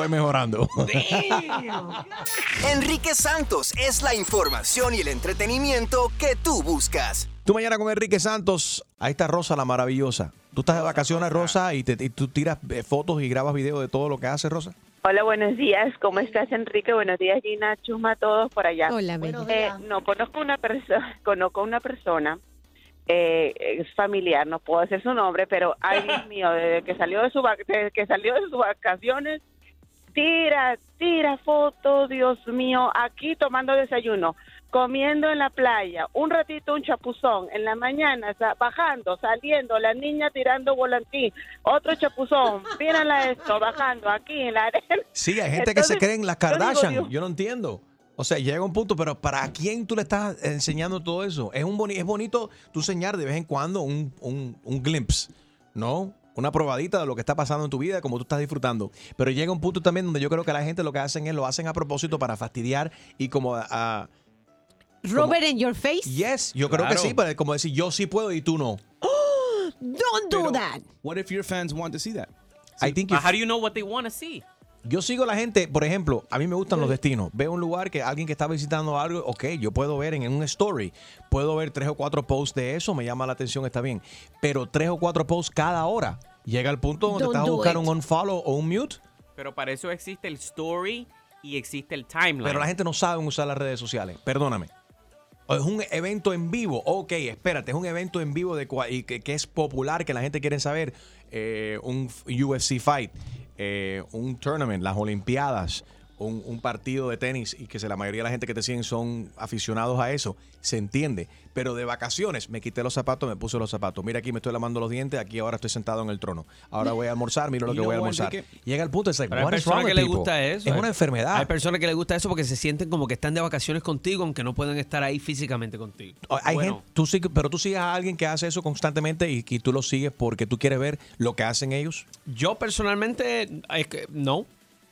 Estoy mejorando. Enrique Santos es la información y el entretenimiento que tú buscas. Tú mañana con Enrique Santos. Ahí está Rosa, la maravillosa. Tú estás de vacaciones, Rosa, y, te, y tú tiras eh, fotos y grabas videos de todo lo que hace, Rosa. Hola, buenos días. ¿Cómo estás, Enrique? Buenos días, Gina, Chuma, todos por allá. Hola, Buenos eh, No, conozco una persona, conozco una persona, eh, es familiar, no puedo decir su nombre, pero ay, Dios mío, desde que salió de su desde que salió de sus vacaciones, tira, tira fotos, Dios mío, aquí tomando desayuno, comiendo en la playa, un ratito un chapuzón, en la mañana bajando, saliendo, la niña tirando volantín, otro chapuzón, mírala esto, bajando aquí en la arena. Sí, hay gente que se cree en las yo digo, Kardashian. Yo no entiendo. O sea, llega un punto, pero ¿para quién tú le estás enseñando todo eso? Es, un boni- es bonito tú enseñar de vez en cuando un, un, un glimpse, ¿no? Una probadita de lo que está pasando en tu vida, como tú estás disfrutando. Pero llega un punto también donde yo creo que la gente lo que hacen es lo hacen a propósito para fastidiar y como a... Robert in your face. Yes, yo creo que sí, pero es como decir yo sí puedo y tú no. Don't do that. What if your fans want to see that? I think if- how do you know what they want to see? Yo sigo a la gente, por ejemplo, a mí me gustan los destinos. Veo un lugar que alguien que está visitando algo, ok, yo puedo ver en, en un story, puedo ver tres o cuatro posts de eso, me llama la atención, está bien. Pero tres o cuatro posts cada hora. Llega al punto donde Don't vas a do buscar it. un unfollow o un mute, Pero para eso existe el story y existe el timeline. pero la gente no sabe usar las redes sociales. Perdóname. O Es un evento en vivo. Ok, espérate, es un evento en vivo de cua- y que, que es popular, que la gente quiere saber. eh, un f- UFC fight. Eh, un tournament, las Olimpiadas, un, un partido de tenis y que se- la mayoría de la gente que te siguen son aficionados a eso, se entiende. Pero de vacaciones me quité los zapatos, me puse los zapatos. Mira aquí me estoy lavando los dientes, aquí ahora estoy sentado en el trono. Ahora voy a almorzar, mira lo que voy a almorzar. Enrique- Llega el punto, es like, hay personas que people? gusta eso. Es Hay- una enfermedad. Hay personas que les gusta eso porque se sienten como que están de vacaciones contigo, aunque no pueden estar ahí físicamente contigo. Hay gente, tú pero tú sigues a alguien que hace eso constantemente y, y tú lo sigues porque tú quieres ver lo que hacen ellos. Yo personalmente, es que no.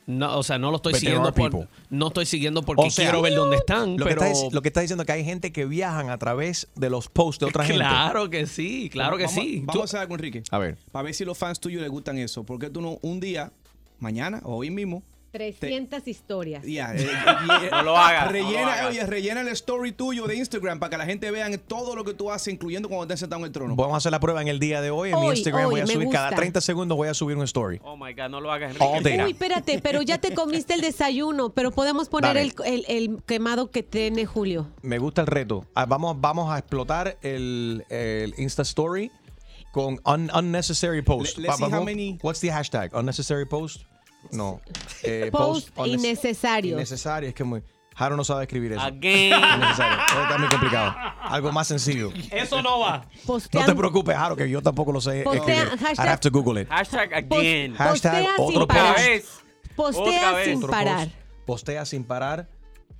No, o sea, no lo estoy But siguiendo por, no estoy siguiendo porque O sea, quiero ver dónde están, Lo, pero que está, lo que está diciendo es que hay gente que viajan a través de los posts de otra gente. claro que sí, claro que Vamos- sí. Vamos Tú- a hacer algo, Enrique. A ver. Para ver si los fans tuyos les gustan eso. ¿Por qué tú no un día, mañana o hoy mismo, 300 historias. ya, eh, eh, No lo hagas, no Rellena, lo hagas. oye, rellena el story tuyo de Instagram para que la gente vea todo lo que tú haces, incluyendo cuando estés sentado en el trono. Vamos a hacer la prueba en el día de hoy. En mi Instagram hoy, voy a subir cada gusta. 30 segundos voy a subir un story. Oh my God, no lo hagas, Enrique. All day. Uy, espérate, pero ya te comiste el desayuno, pero podemos poner el, el- el quemado que tiene Julio. Me gusta el reto. Ah, vamos, vamos a explotar el, el Insta Story con un- unnecessary post. Le- let's see how many- What's the hashtag? Unnecessary post? No. Eh, Post unnes- innecesarios. Innecesario. Es que muy... Jaro no sabe escribir eso. Again. Innecesario. Eso Está muy complicado. Algo más sencillo. Eso no va. No te preocupes, Jaro, que yo tampoco lo sé Postea- escribir. hashtag- I have to Google it. Hashtag again. Hashtag Postea otro sin parar. post. vez. Postea sin parar. post. Postea sin parar.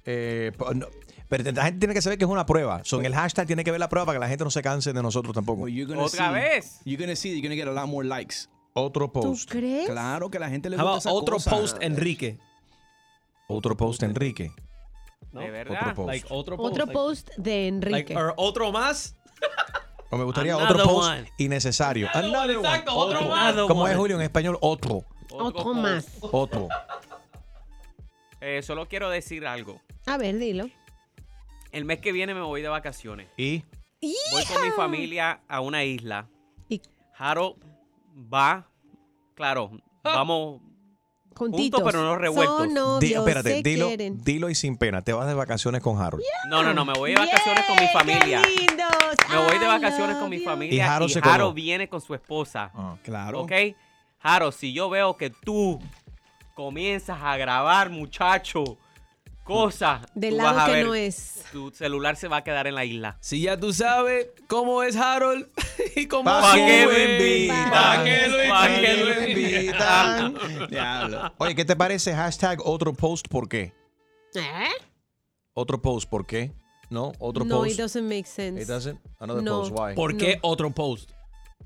Eh, no, pero la gente tiene que saber que es una prueba. Son el hashtag tiene que ver la prueba para que la gente no se canse de nosotros tampoco. You're gonna Otra see- vez. You're gonna see, you're gonna get a lot more likes. Otro post. crees? Claro que a la gente le gusta esa otro cosa. post, Enrique. Otro post, Enrique. ¿no? De verdad. Otro post. Like, otro post. Otro like- post de Enrique. like, or otro más. O me gustaría Another otro post one. innecesario. Another one, exacto, otro más. Another ¿Cómo one. es Julio en español? Otro. Otro más. Otro. Eh, solo quiero decir algo. A ver, dilo. El mes que viene me voy de vacaciones. Y Voy con mi familia a una isla. Y- Jaro va, claro, vamos Juntitos. juntos pero no revueltos. Son di- novios, espérate, se dilo, quieren. dilo y sin pena. Te vas de vacaciones con Harold. No, no, no, me voy de vacaciones con mi familia. ¡Qué lindos! Me voy de I vacaciones love con mi you. familia Y Jaro, se coló. viene con su esposa. Claro. ¿Ok? Jaro, si yo veo que tú comienzas a grabar, muchacho, cosas, Del lado que ver, no es. Tu celular se va a quedar en la isla. Si ya tú sabes cómo es Harold y cómo ¿Pa' sube. qué lo invitan? ¿Pa' qué lo ¿Pa' invitan? qué lo invitan? Diablo. Oye, ¿qué te parece hashtag otro post? ¿Por qué? ¿Eh? Otro post, ¿por qué? No, otro No, post. it doesn't make sense. It doesn't? Another No. post, why? ¿Por qué otro post?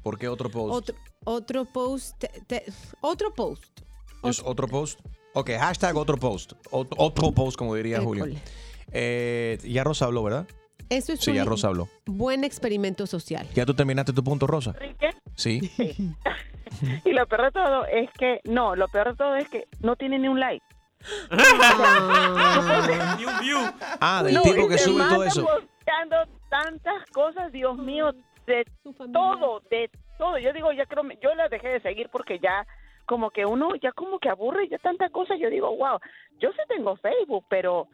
¿Por qué otro post? Otro, otro post. te- te- otro post. ¿Es otro post? Ok, hashtag otro post. Ot- Otro post, como diría Julio. Eh, ya Rosa habló, ¿verdad? Eso es Sí, un ya Rosa habló. buen experimento social. ¿Ya tú terminaste tu punto, Rosa? Enrique. Sí. Y lo peor de todo es que, no, lo peor de todo es que no tiene ni un like. Ah. Ni un view. Ah, del No, tipo que sube todo eso. posteando tantas cosas, Dios mío, de todo, de todo. Yo digo, ya creo, yo la dejé de seguir porque ya como que uno ya como que aburre ya tantas cosas. Yo digo, wow, yo sí tengo Facebook, pero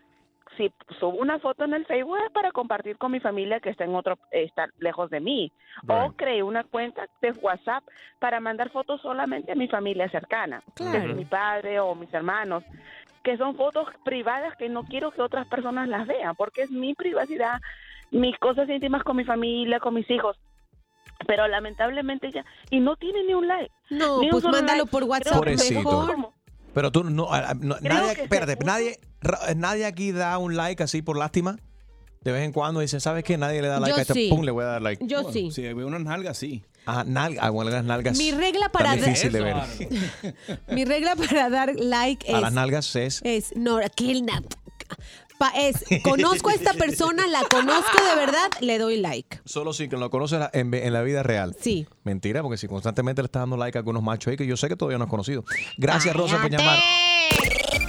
si subo una foto en el Facebook es para compartir con mi familia que está en otro, está lejos de mí. O creé una cuenta de WhatsApp para mandar fotos solamente a mi familia cercana, Claro. mi padre o mis hermanos, que son fotos privadas que no quiero que otras personas las vean, porque es mi privacidad, mis cosas íntimas con mi familia, con mis hijos. Pero lamentablemente ya, y no tiene ni un like. No, ni pues mándalo like. por WhatsApp Pobrecito. mejor. Pero tú no, no- nadie, espérate, nadie, nadie aquí da un like así por lástima. De vez en cuando dice, ¿sabes qué? Nadie le da like Yo a este, sí. pum, le voy a dar like. Yo Bueno, sí. Si veo unas nalgas, sí. Ajá, nalga, ah, bueno, las nalgas. Mi regla para dar- difícil de ver. Mi regla para dar like A es las nalgas es es no que el pa- es conozco a esta persona, la conozco de verdad, le doy like. solo si que lo conoces en, en la vida real. Sí. Mentira, porque si constantemente le estás dando like a algunos machos ahí que yo sé que todavía no has conocido. Gracias, Rosa, por llamar.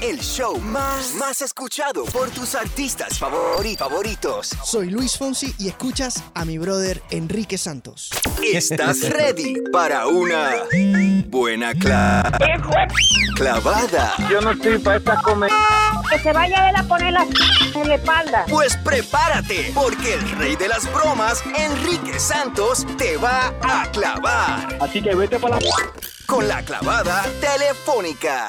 El show más, más escuchado por tus artistas favori- favoritos. Soy Luis Fonsi y escuchas a mi brother Enrique Santos. ¿Estás ready para una buena cla- clavada? Yo no estoy para esta comer. Que se vaya él a poner la en la espalda. Pues prepárate, porque el rey de las bromas, Enrique Santos, te va a clavar. Así que vete para la... con la clavada telefónica.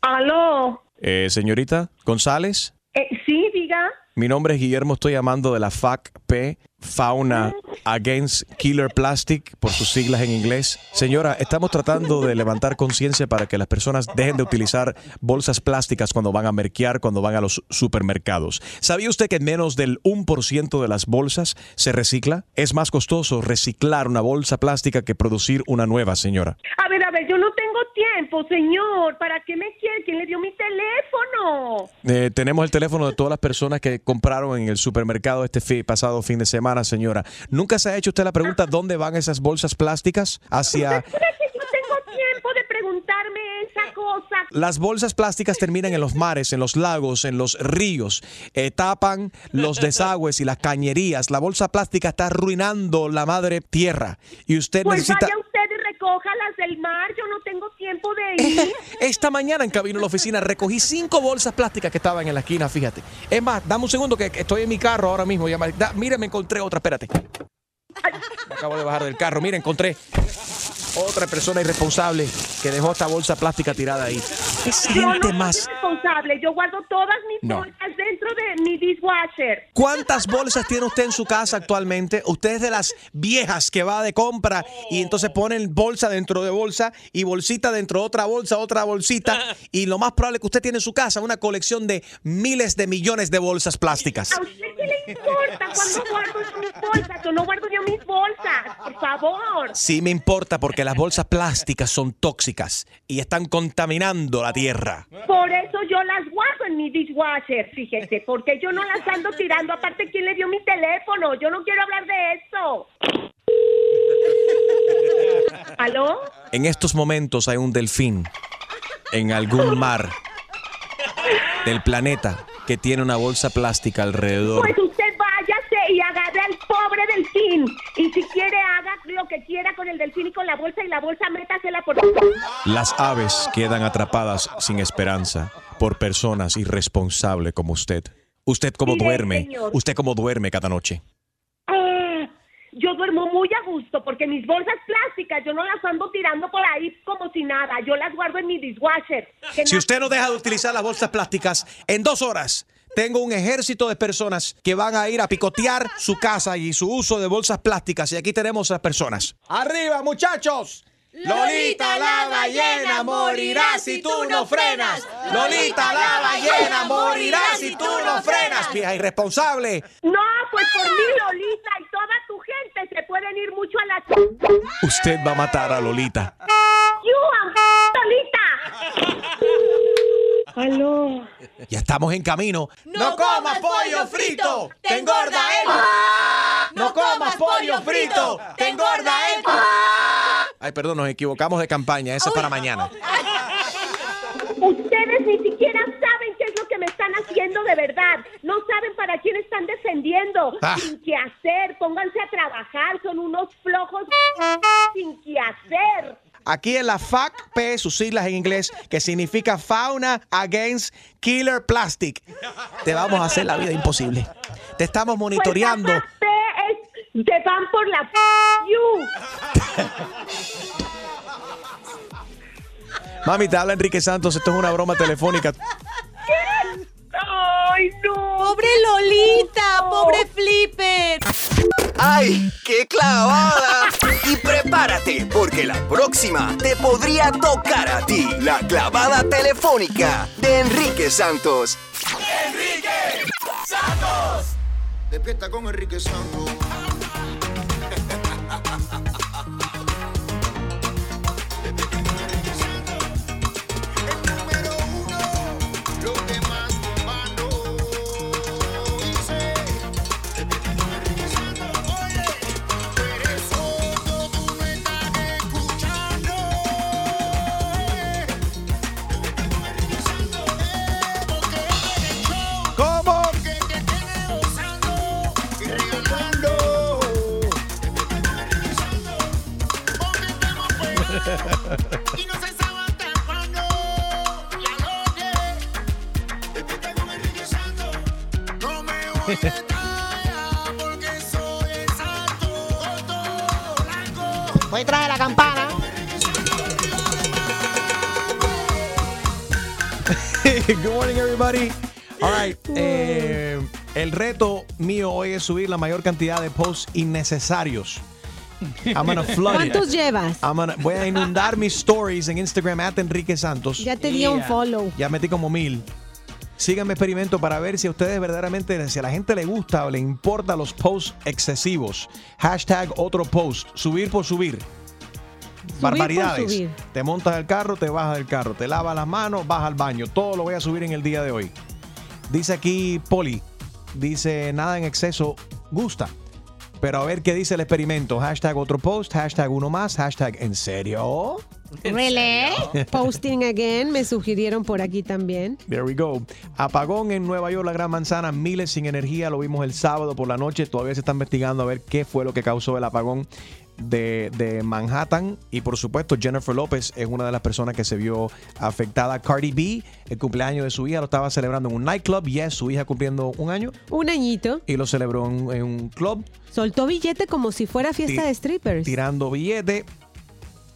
Aló. Eh, señorita González, Eh, sí, diga. Mi nombre es Guillermo, estoy llamando de la FACP, Fauna Against Killer Plastic, por sus siglas en inglés. Señora, estamos tratando de levantar conciencia para que las personas dejen de utilizar bolsas plásticas cuando van a merquear, cuando van a los supermercados. ¿Sabía usted que menos del 1% de las bolsas se recicla? Es más costoso reciclar una bolsa plástica que producir una nueva, señora. A ver, a ver, yo no tengo tiempo, señor. ¿Para qué me quiere? ¿Quién le dio mi teléfono? Eh, tenemos el teléfono de todas las personas que compraron en el supermercado este pasado fin de semana, señora. ¿Nunca se ha hecho usted la pregunta dónde van esas bolsas plásticas? Hacia... ¿Usted cree que yo tengo tiempo de preguntarme esa cosa? Las bolsas plásticas terminan en los mares, en los lagos, en los ríos, eh, tapan los desagües y las cañerías. La bolsa plástica está arruinando la madre tierra y usted Pues necesita... vaya recójalas del mar. Yo no tengo tiempo de ir. Esta mañana en camino a la oficina recogí cinco bolsas plásticas que estaban en la esquina, fíjate. Es más, dame un segundo que estoy en mi carro ahora mismo. ya, da- mira, me encontré otra, espérate. Me acabo de bajar del carro. Mira, encontré otra persona irresponsable que dejó esta bolsa plástica tirada ahí. Es Yo no más. responsable. Yo guardo todas mis No. bolsas dentro de mi dishwasher. ¿Cuántas bolsas tiene usted en su casa actualmente? Usted es de las viejas que va de compra y entonces ponen bolsa dentro de bolsa y bolsita dentro de otra bolsa, otra bolsita. Y lo más probable que usted tiene en su casa una colección de miles de millones de bolsas plásticas. ¿A usted qué le importa cuando guardo mis bolsas? Yo no guardo yo mis bolsas, por favor. Sí me importa porque las bolsas plásticas son tóxicas y están contaminando la tierra. Por eso yo las guardo en mi dishwasher, fíjese, porque yo no las ando tirando. Aparte, ¿quién le dio mi teléfono? Yo no quiero hablar de eso. ¿Aló? En estos momentos hay un delfín en algún mar del planeta que tiene una bolsa plástica alrededor. Pues delfín. Y si quiere, haga lo que quiera con el delfín y con la bolsa y la bolsa métasela por... Las aves quedan atrapadas sin esperanza por personas irresponsables como usted. Usted Mire, duerme, señor. usted como duerme cada noche. Ah, yo duermo muy a gusto porque mis bolsas plásticas yo no las ando tirando por ahí como si nada. Yo las guardo en mi dishwasher. Si usted no deja de utilizar las bolsas plásticas, en dos horas tengo un ejército de personas que van a ir a picotear su casa y su uso de bolsas plásticas. Y aquí tenemos a personas. ¡Arriba, muchachos! Lolita la ballena morirá si tú no frenas. Lolita la ballena morirá si tú no frenas. Vieja irresponsable. No, pues por mí, Lolita, y toda tu gente se pueden ir mucho a la... Usted va a matar a Lolita. ¡You, Lolita! Aló. Ya estamos en camino. ¡No comas pollo frito! ¡Te engorda él! ¡No comas pollo frito! ¡Te engorda él! Ay, perdón, nos equivocamos de campaña. Esa es para mañana. Ustedes ni siquiera saben qué es lo que me están haciendo de verdad. No saben para quién están defendiendo. Ah. Sin qué hacer. Pónganse a trabajar. Son unos flojos sin qué hacer. Aquí en la FACP, sus siglas en inglés, que significa Fauna Against Killer Plastic. Te vamos a hacer la vida imposible. Te estamos monitoreando. Pues la P es, te van por la you. Mami, te habla Enrique Santos. Esto es una broma telefónica. ¡Ay, no! ¡Pobre Lolita! ¡Pobre Flipper! ¡Ay, qué clavada! Y prepárate, porque la próxima te podría tocar a ti. La clavada telefónica de Enrique Santos. Enrique Santos. Despierta con Enrique Santos. Es subir la mayor cantidad de posts innecesarios. I'm gonna flood it. ¿Cuántos llevas? I'm gonna- voy a inundar mis stories en Instagram at Enrique Santos. Ya te di un follow. Ya metí como mil. Síganme experimento para ver si a ustedes verdaderamente, si a la gente le gusta o le importa los posts excesivos. Hashtag otro post. Subir por subir. Barbaridades. subir. Te montas el carro, te bajas del carro, te lavas las manos, vas al baño. Todo lo voy a subir en el día de hoy. Dice aquí Poli, dice nada en exceso gusta. Pero a ver qué dice el experimento. Hashtag otro post, hashtag uno más, hashtag en serio. Really? Posting again, me sugirieron por aquí también. There we go. Apagón en Nueva York, la Gran Manzana, miles sin energía. Lo vimos el sábado por la noche. Todavía se está investigando a ver qué fue lo que causó el apagón de, de Manhattan. Y por supuesto, Jennifer López es una de las personas que se vio afectada. Cardi B, el cumpleaños de su hija, lo estaba celebrando en un nightclub. Yes, su hija cumpliendo un año. Un añito. Y lo celebró en, en un club, Soltó billete como si fuera fiesta de strippers. tirando billete.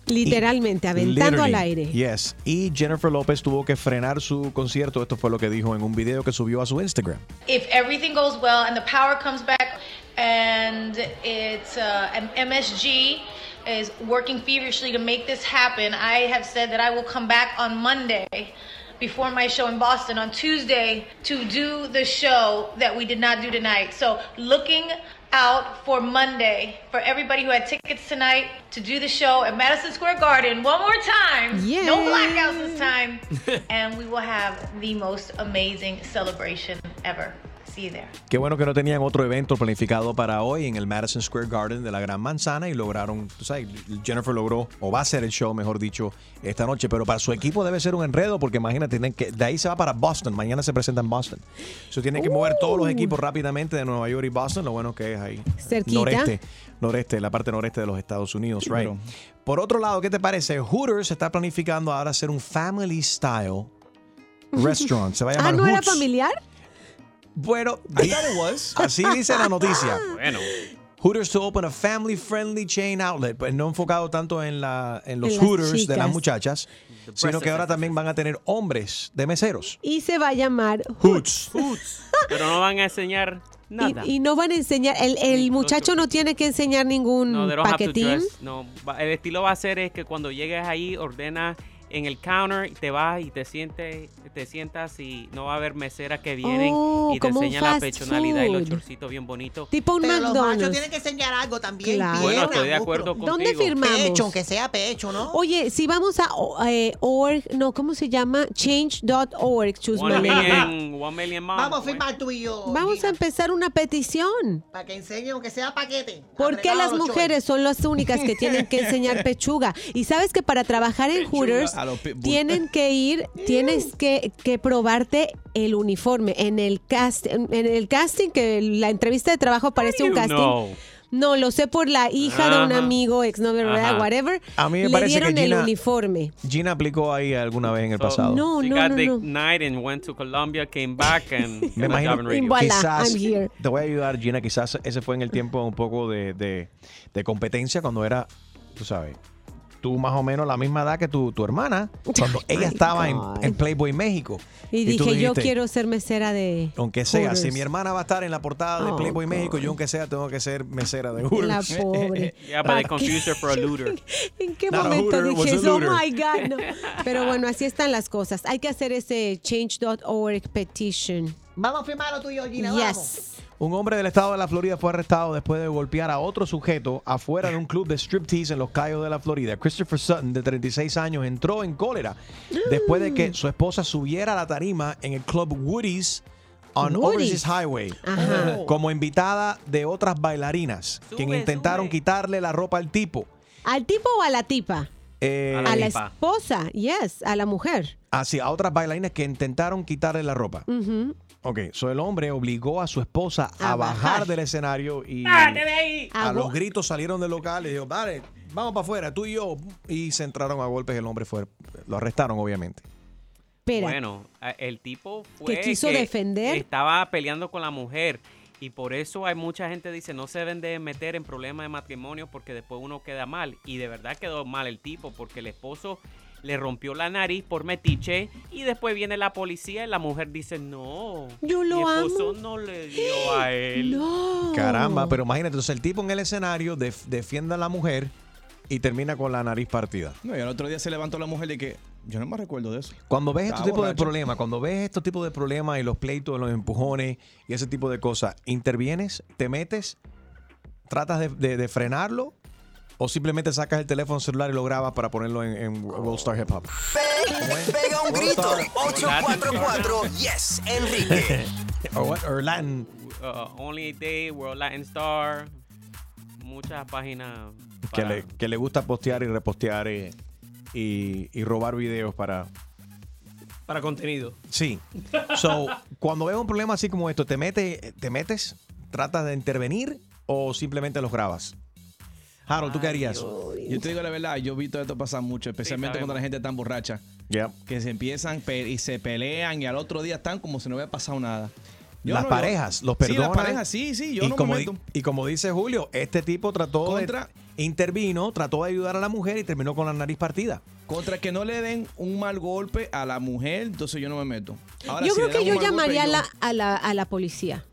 Literalmente, aventando al aire. Yes. Y Jennifer López tuvo que frenar su concierto. Esto fue lo que dijo en un video que subió a su Instagram. if everything goes well and the power comes back and it's uh, MSG is working feverishly to make this happen, I have said that I will come back on Monday before my show in Boston on Tuesday to do the show that we did not do tonight. So looking out for Monday for everybody who had tickets tonight to do the show at Madison Square Garden one more time. No blackouts this time. and we will have the most amazing celebration ever. See you there. Qué bueno que no tenían otro evento planificado para hoy en el Madison Square Garden de la Gran Manzana y lograron, tú sabes, Jennifer logró, o va a ser el show, mejor dicho, esta noche, pero para su equipo debe ser un enredo porque imagínate, tienen que, de ahí se va para Boston, mañana se presenta en Boston. So, tienen que mover todos los equipos rápidamente de Nueva York y Boston, lo bueno que es ahí. Cerquita. Noreste, noreste, la parte noreste de los Estados Unidos, right? Pero- Por otro lado, ¿qué te parece? Hooters está planificando ahora hacer un family style restaurant. Se va a llamar Ah, ¿no era familiar? Bueno, así dice la noticia. Bueno. Hooters to open a family friendly chain outlet, pues no enfocado tanto en, la, en los las Hooters de las muchachas, sino que ahora también van a tener hombres de meseros. Y se va a llamar Hoots. Pero no van a enseñar nada. Y, y no van a enseñar, el, el muchacho no tiene que enseñar ningún No, paquetín. No, va- el estilo va a ser es que cuando llegues ahí ordenas en el counter y te vas y te sientes, te sientas y no va a haber meseras que vienen Oh, y te enseñan la pechonalidad y los chorcitos bien bonitos. Tipo un Pero los machos McDonald's. tienen que enseñar algo también. Claro. Bueno, estoy de acuerdo contigo. ¿Dónde firmamos? Pecho, aunque sea pecho, ¿no? Oye, si vamos a eh, org, no, ¿cómo se llama? Change.org, Chusma. One million, one million moms. Vamos a firmar tú y yo. Vamos a empezar una petición. Para que enseñen, aunque sea paquete. ¿Por qué las mujeres son las únicas que tienen que enseñar pechuga? Y sabes que para trabajar en Hooters. Tienen que ir, tienes que, que probarte el uniforme. En el cast, en, el casting, que la entrevista de trabajo parece un casting. know? No, lo sé por la hija de un amigo, exnovio, ¿verdad? Whatever. A mí me Le parece que dieron el Gina- uniforme. Gina aplicó ahí alguna vez en el So, pasado. No, she no, got no, the no. night and went to Colombia, came back and Me imagino, job in radio. Voilà, quizás, I'm here. te voy a ayudar, Gina, quizás ese fue en el tiempo un poco de, de- de competencia cuando era, tú sabes, tú más o menos la misma edad que tu, tu hermana, cuando ella estaba en, en Playboy México. Y, tú dije, yo dijiste, quiero ser mesera de Aunque sea, si Hooters. mi hermana va a estar en la portada de Oh, Playboy God. México, yo aunque sea tengo que ser mesera de La Hooters. pobre. Yeah, but they ¿Pa' confused her for a looter. ¿En qué Not momento dije? Oh my God, no. Pero bueno, así están las cosas. Hay que hacer ese change.org petition. Vamos a firmarlo tú y yo, Gina. Vamos. Un hombre del estado de la Florida fue arrestado después de golpear a otro sujeto afuera de un club de striptease en los Cayos de la Florida. Christopher Sutton, de 36 años, entró en cólera después de que su esposa subiera a la tarima en el club Woody's on. Overseas Highway Ajá. como invitada de otras bailarinas, quien intentaron quitarle la ropa al tipo. ¿Al tipo o a la tipa? Eh, A la esposa, yes, a la mujer. así, a otras bailarinas que intentaron quitarle la ropa. Ok, so el hombre obligó a su esposa a, A bajar. bajar. del escenario y ¡Bájate de ahí! a los gritos salieron del local y dijo, vale, vamos para afuera, tú y yo. Y se entraron a golpes, el hombre fue, lo arrestaron obviamente. Espera. Bueno, a- el tipo fue Que quiso defender. Estaba peleando con la mujer y por eso hay mucha gente dice no se deben de meter en problemas de matrimonio porque después uno queda mal y de verdad quedó mal el tipo porque el esposo le rompió la nariz por metiche y después viene la policía y la mujer dice, no, Yo lo mi esposo amo. no le dio a él. Caramba, pero imagínate, entonces el tipo en el escenario def- defiende a la mujer y termina con la nariz partida. No, y el otro día se levantó la mujer y que yo no me recuerdo de eso. Cuando ves estos tipos de problemas, cuando ves estos tipos de problemas y los pleitos, los empujones y ese tipo de cosas, ¿intervienes? ¿Te metes? ¿Tratas de, de- de frenarlo? ¿O simplemente sacas el teléfono celular y lo grabas para ponerlo en, en World Star Hip Hop? Pega un grito. 844 Yes, Enrique. what? or Latin. Uh, Only a Day, World Latin Star, muchas páginas. Que para- le, que le gusta postear y repostear eh, y, y robar videos para... Para contenido. Sí. So, cuando ves un problema así como esto, ¿te, mete, ¿te metes? ¿Tratas de intervenir o simplemente los grabas? Harold, ¿tú qué harías? Yo te digo la verdad, yo he visto esto pasar mucho, especialmente cuando la gente está tan borracha. Yeah. Que se empiezan y se pelean y al otro día están como si no hubiera pasado nada. Yo las no- yo- parejas, los Sí, perdonan. las parejas, sí, sí, yo y no como me di- meto. Y como dice Julio, este tipo trató Contra- de... Intervino, trató de ayudar a la mujer y terminó con la nariz partida. Contra que no le den un mal golpe a la mujer, entonces yo no me meto. Ahora, yo si creo que yo golpe, llamaría a la, a, la, a la policía.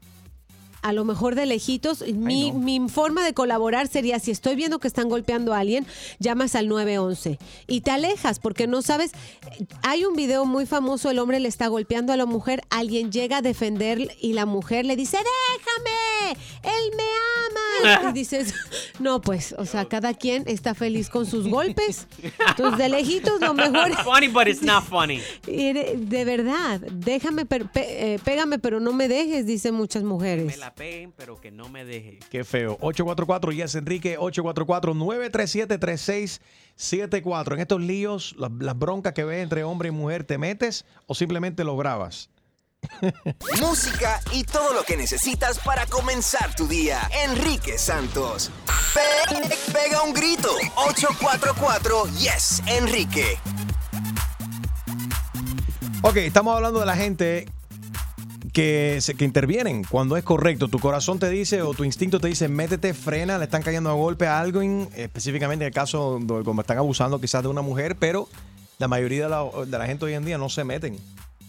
A lo mejor de lejitos. Mi, mi forma de colaborar sería, si estoy viendo que están golpeando a alguien, llamas al 911 y te alejas porque no sabes. Hay un video muy famoso, el hombre le está golpeando a la mujer, alguien llega a defender y la mujer le dice, déjame, él me ama. Y dices, no, pues, o sea, cada quien está feliz con sus golpes. Entonces, de lejitos lo mejor... funny, but it's not funny. De verdad, déjame, per- pe- eh, pégame, pero no me dejes, dicen muchas Me mujeres. la peguen, pero que no me deje. Qué feo. 844 Yes Enrique, 844-937-3674. En estos líos, las, las broncas que ves entre hombre y mujer, ¿te metes o simplemente lo grabas? Música y todo lo que necesitas para comenzar tu día. Enrique Santos. Pe- pega un grito. 844 Yes, Enrique. Ok, estamos hablando de la gente que, intervienen cuando es correcto. Tu corazón te dice o tu instinto te dice, métete, frena, le están cayendo a golpe a alguien, específicamente en el caso de como están abusando quizás de una mujer, pero la mayoría de la, de la gente hoy en día no se meten.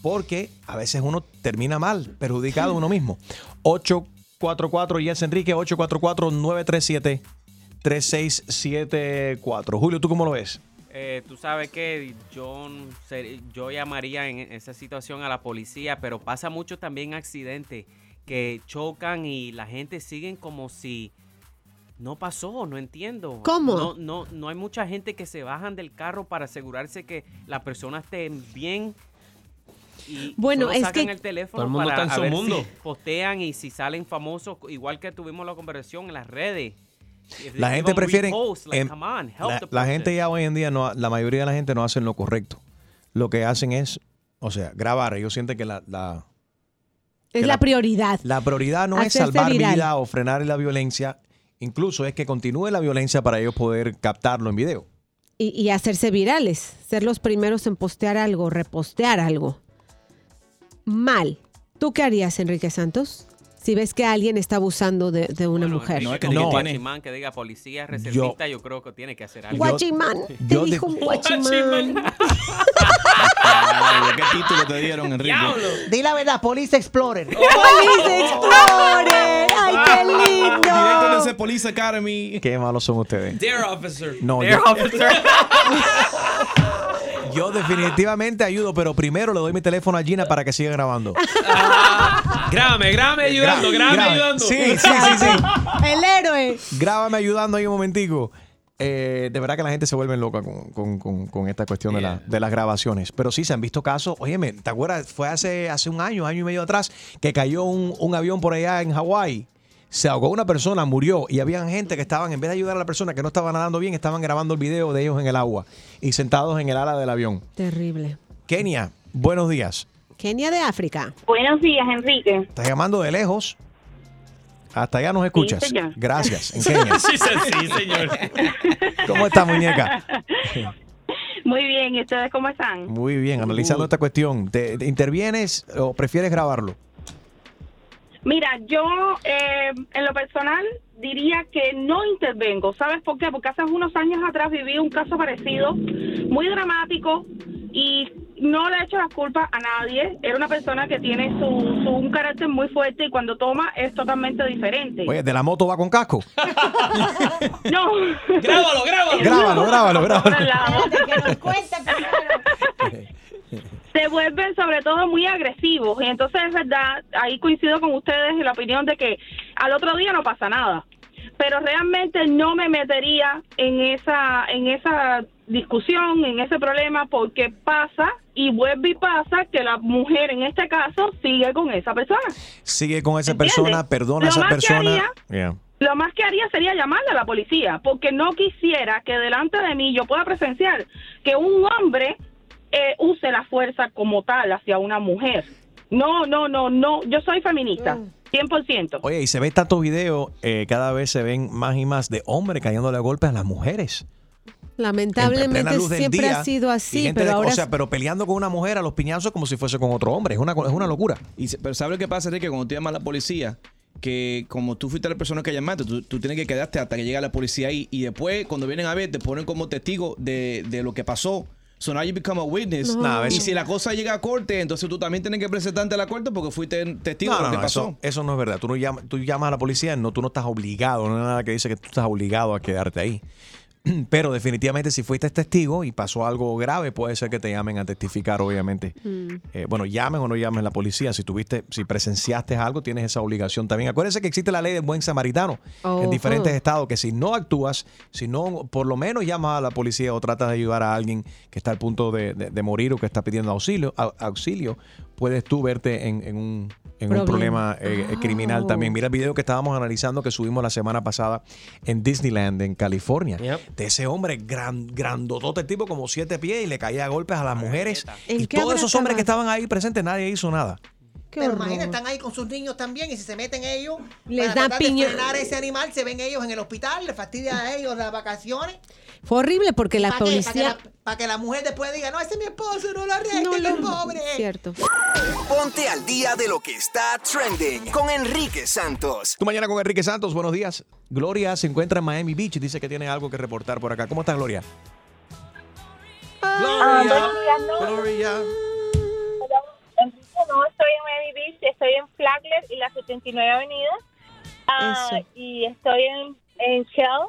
Porque a veces uno termina mal, perjudicado uno mismo. 844 Yes Enrique, 844-937-3674. Julio, ¿tú cómo lo ves? Eh, tú sabes que yo, yo llamaría en esa situación a la policía, pero pasa mucho también accidentes que chocan y la gente siguen como si no pasó, no entiendo. ¿Cómo? No, no, no hay mucha gente que se bajan del carro para asegurarse que la persona esté bien. Y Bueno, es sacan que- el teléfono Todo el mundo para está en a su ver mundo. si postean y si salen famosos, igual que tuvimos la conversación en las redes. If La gente prefiere. repost, like, em, la, gente ya hoy en día, no, la mayoría de la gente no hacen lo correcto. Lo que hacen es, o sea, grabar. Ellos sienten que la, la, Es la prioridad. la prioridad no es salvar viral. vida o frenar la violencia. Incluso es que continúe la violencia para ellos poder captarlo en video. Y, y hacerse virales, ser los primeros en postear algo, repostear algo. Mal. ¿Tú qué harías, Enrique Santos? Si ves que alguien está abusando de, de una mujer. No, que diga guachimán, que diga policía reservista, yo, creo que tiene que hacer algo. Guachimán, te yo de- dijo un guachimán. Ay, ¿Qué título te dieron, Enrique? Di la verdad, Police Explorer. ¡Police Explorer! ¡Ay, qué lindo! Directo desde Police Academy. Qué malos son ustedes. Dare officer. No, Dare yo, officer. yo definitivamente ayudo, pero primero le doy mi teléfono a Gina para que siga grabando. Grábame, grábame ayudando, grábame ayudando. Sí, sí, sí, sí. El héroe. Grábame ayudando ahí un momentico. Eh, de verdad que la gente se vuelve loca con, con- con- con esta cuestión de, la- de las grabaciones. Pero sí, se han visto casos. Óyeme, ¿te acuerdas? Fue hace, hace un año, año y medio atrás, que cayó un, un avión por allá en Hawái. Se ahogó una persona, murió. Y había gente que estaban, en vez de ayudar a la persona que no estaba nadando bien, estaban grabando el video de ellos en el agua y sentados en el ala del avión. Terrible. Kenia, buenos días. Kenia de África. Buenos días, Enrique. Estás llamando de lejos. Hasta allá nos escuchas. señor. Gracias, en Kenia. Sí, sí, señor. ¿Cómo está, muñeca? Muy bien, ¿y ustedes cómo están? Muy bien, analizando esta cuestión. ¿Te, te intervienes o prefieres grabarlo? Mira, yo eh, en lo personal diría que no intervengo. ¿Sabes por qué? Porque hace unos años atrás viví un caso parecido, muy dramático, y no le he hecho las culpas a nadie. Era una persona que tiene su, su- un carácter muy fuerte y cuando toma es totalmente diferente. Oye, ¿de la moto va con casco? No. Grábalo, grábalo. Grábalo, grábalo, grábalo. se vuelven sobre todo muy agresivos y entonces es verdad, ahí coincido con ustedes en la opinión de que al otro día no pasa nada. Pero realmente no me metería en esa en esa discusión, en ese problema porque pasa y vuelve y pasa que la mujer en este caso sigue con esa persona. Sigue con esa ¿Entiendes? persona, perdona a esa más que persona. haría- Yeah. Lo más que haría sería llamarle a la policía, porque no quisiera que delante de mí yo pueda presenciar que un hombre eh, use la fuerza como tal hacia una mujer. No, no, no, no. Yo soy feminista, 100%. Oye, y se ve tantos videos, eh, cada vez se ven más y más de hombres cayéndole a golpes a las mujeres. Lamentablemente siempre día, ha sido así, pero de- ahora O sea, pero peleando con una mujer a los piñazos como si fuese con otro hombre. Es una, es una locura. Y, pero ¿sabes lo que pasa, Enrique? Cuando tú llamas a la policía, que como tú fuiste la persona que llamaste, tú, tú tienes que quedarte hasta que llegue la policía ahí. Y después, cuando vienen a ver, te ponen como testigo de, de lo que pasó. So now you become a witness. No. Nah, y si la cosa llega a corte, entonces tú también tienes que presentarte a la corte porque fuiste testigo No, de lo no, que no, pasó. eso, eso no es verdad. Tú, no llamas, tú llamas a la policía, no, tú no estás obligado, no hay nada que dice que tú estás obligado a quedarte ahí. Pero definitivamente si fuiste testigo y pasó algo grave, puede ser que te llamen a testificar, obviamente. Eh, bueno, llamen o no llamen a la policía. Si tuviste, si presenciaste algo, tienes esa obligación también. Acuérdense que existe la ley del buen samaritano en diferentes estados, que si no actúas, si no, por lo menos llamas a la policía o tratas de ayudar a alguien que está al punto de, de- de morir o que está pidiendo auxilio, au- auxilio puedes tú verte en, en un, en un Problema. eh, eh, criminal también. Mira el video que estábamos analizando que subimos la semana pasada en Disneyland, en California. De ese hombre gran, grandotote, tipo como siete pies y le caía a golpes a las mujeres. ¿En Y todos esos hombres que estaban ahí presentes, nadie hizo nada. Pero imagínate, están ahí con sus niños también y si se meten ellos Les para da tratar de piña- frenar ese animal, se ven ellos en el hospital, le fastidia a ellos las vacaciones. fue horrible porque la ¿Para qué? Para que la, mujer después diga, no, ese es mi esposo, no lo arresten, los pobres. Cierto. Ponte al día de lo que está trending con Enrique Santos. Tú mañana con Enrique Santos, buenos días. Gloria se encuentra en Miami Beach y dice que tiene algo que reportar por acá. ¿Cómo estás, Gloria? Ah, no. Gloria. Enrique, no estoy en Miami Beach, estoy en Flagler y la 79 Avenida. Ah, y estoy en, en Shell,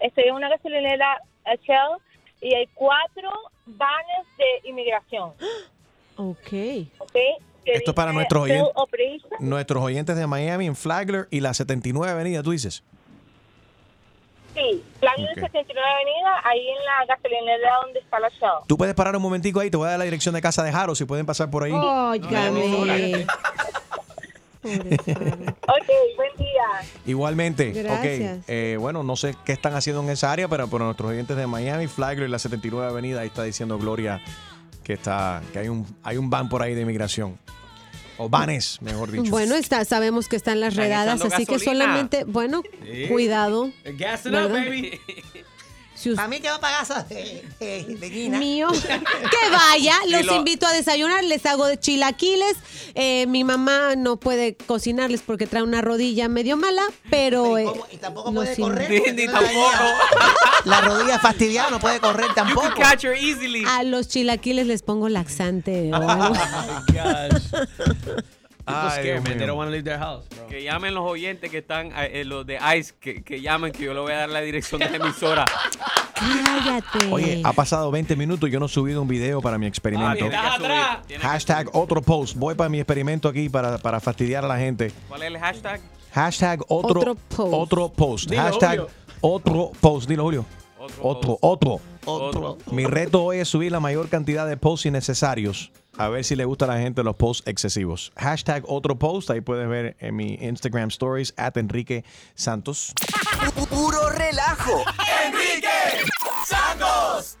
estoy en una gasolinera eh, Shell y hay cuatro vanes de inmigración. Ok. ¿ok? Que Esto es para nuestros oyentes. Nuestros oyentes de Miami en Flagler y la 79 Avenida, tú dices. Sí, Flagler Ok. 79 Avenida, ahí en la gasolinera donde está la Shell. Tú puedes parar un momentico ahí, te voy a dar la dirección de casa de Jaro si pueden pasar por ahí. Óigame. Ok, buen día. Igualmente, Gracias. ok. Eh, bueno, no sé qué están haciendo en esa área, pero por nuestros oyentes de Miami, Flagler y la 79 Avenida, ahí está diciendo Gloria que está que hay un hay un van por ahí de inmigración. O vanes, mejor dicho. Bueno, está, sabemos que están las redadas, así que solamente, bueno, Sí. cuidado. Gas it ¿verdad? up, baby. A mí que va a pagar esa de, de, de Gina. Mío. Que vaya, los invito a desayunar, les hago de chilaquiles. Eh, mi mamá no puede cocinarles porque trae una rodilla medio mala, pero... eh, tampoco puede correr. tiene la- La rodilla fastidiada, no puede correr tampoco. A los chilaquiles les pongo laxante o algo. People Ay, scared, Dios man. They mío. don't want to leave their house, bro. Que llamen los oyentes que están, eh, los de ICE, que, que llamen, que yo le voy a dar la dirección de la emisora. Cállate. Oye, ha pasado 20 minutos y yo no he subido un video para mi experimento. tiene que subir, tiene que Hashtag otro post. Voy para mi experimento aquí para, para fastidiar a la gente. ¿Cuál es el hashtag? Hashtag otro, Otro otro post. post. Dilo, Hashtag Julio. otro post. Dilo, Julio. Otro, otro. Otro. Mi reto hoy es subir la mayor cantidad de posts innecesarios. A ver si le gusta a la gente los posts excesivos. Hashtag otro post. Ahí puedes ver en mi Instagram stories at Enrique Santos. Puro relajo. Enrique Santos.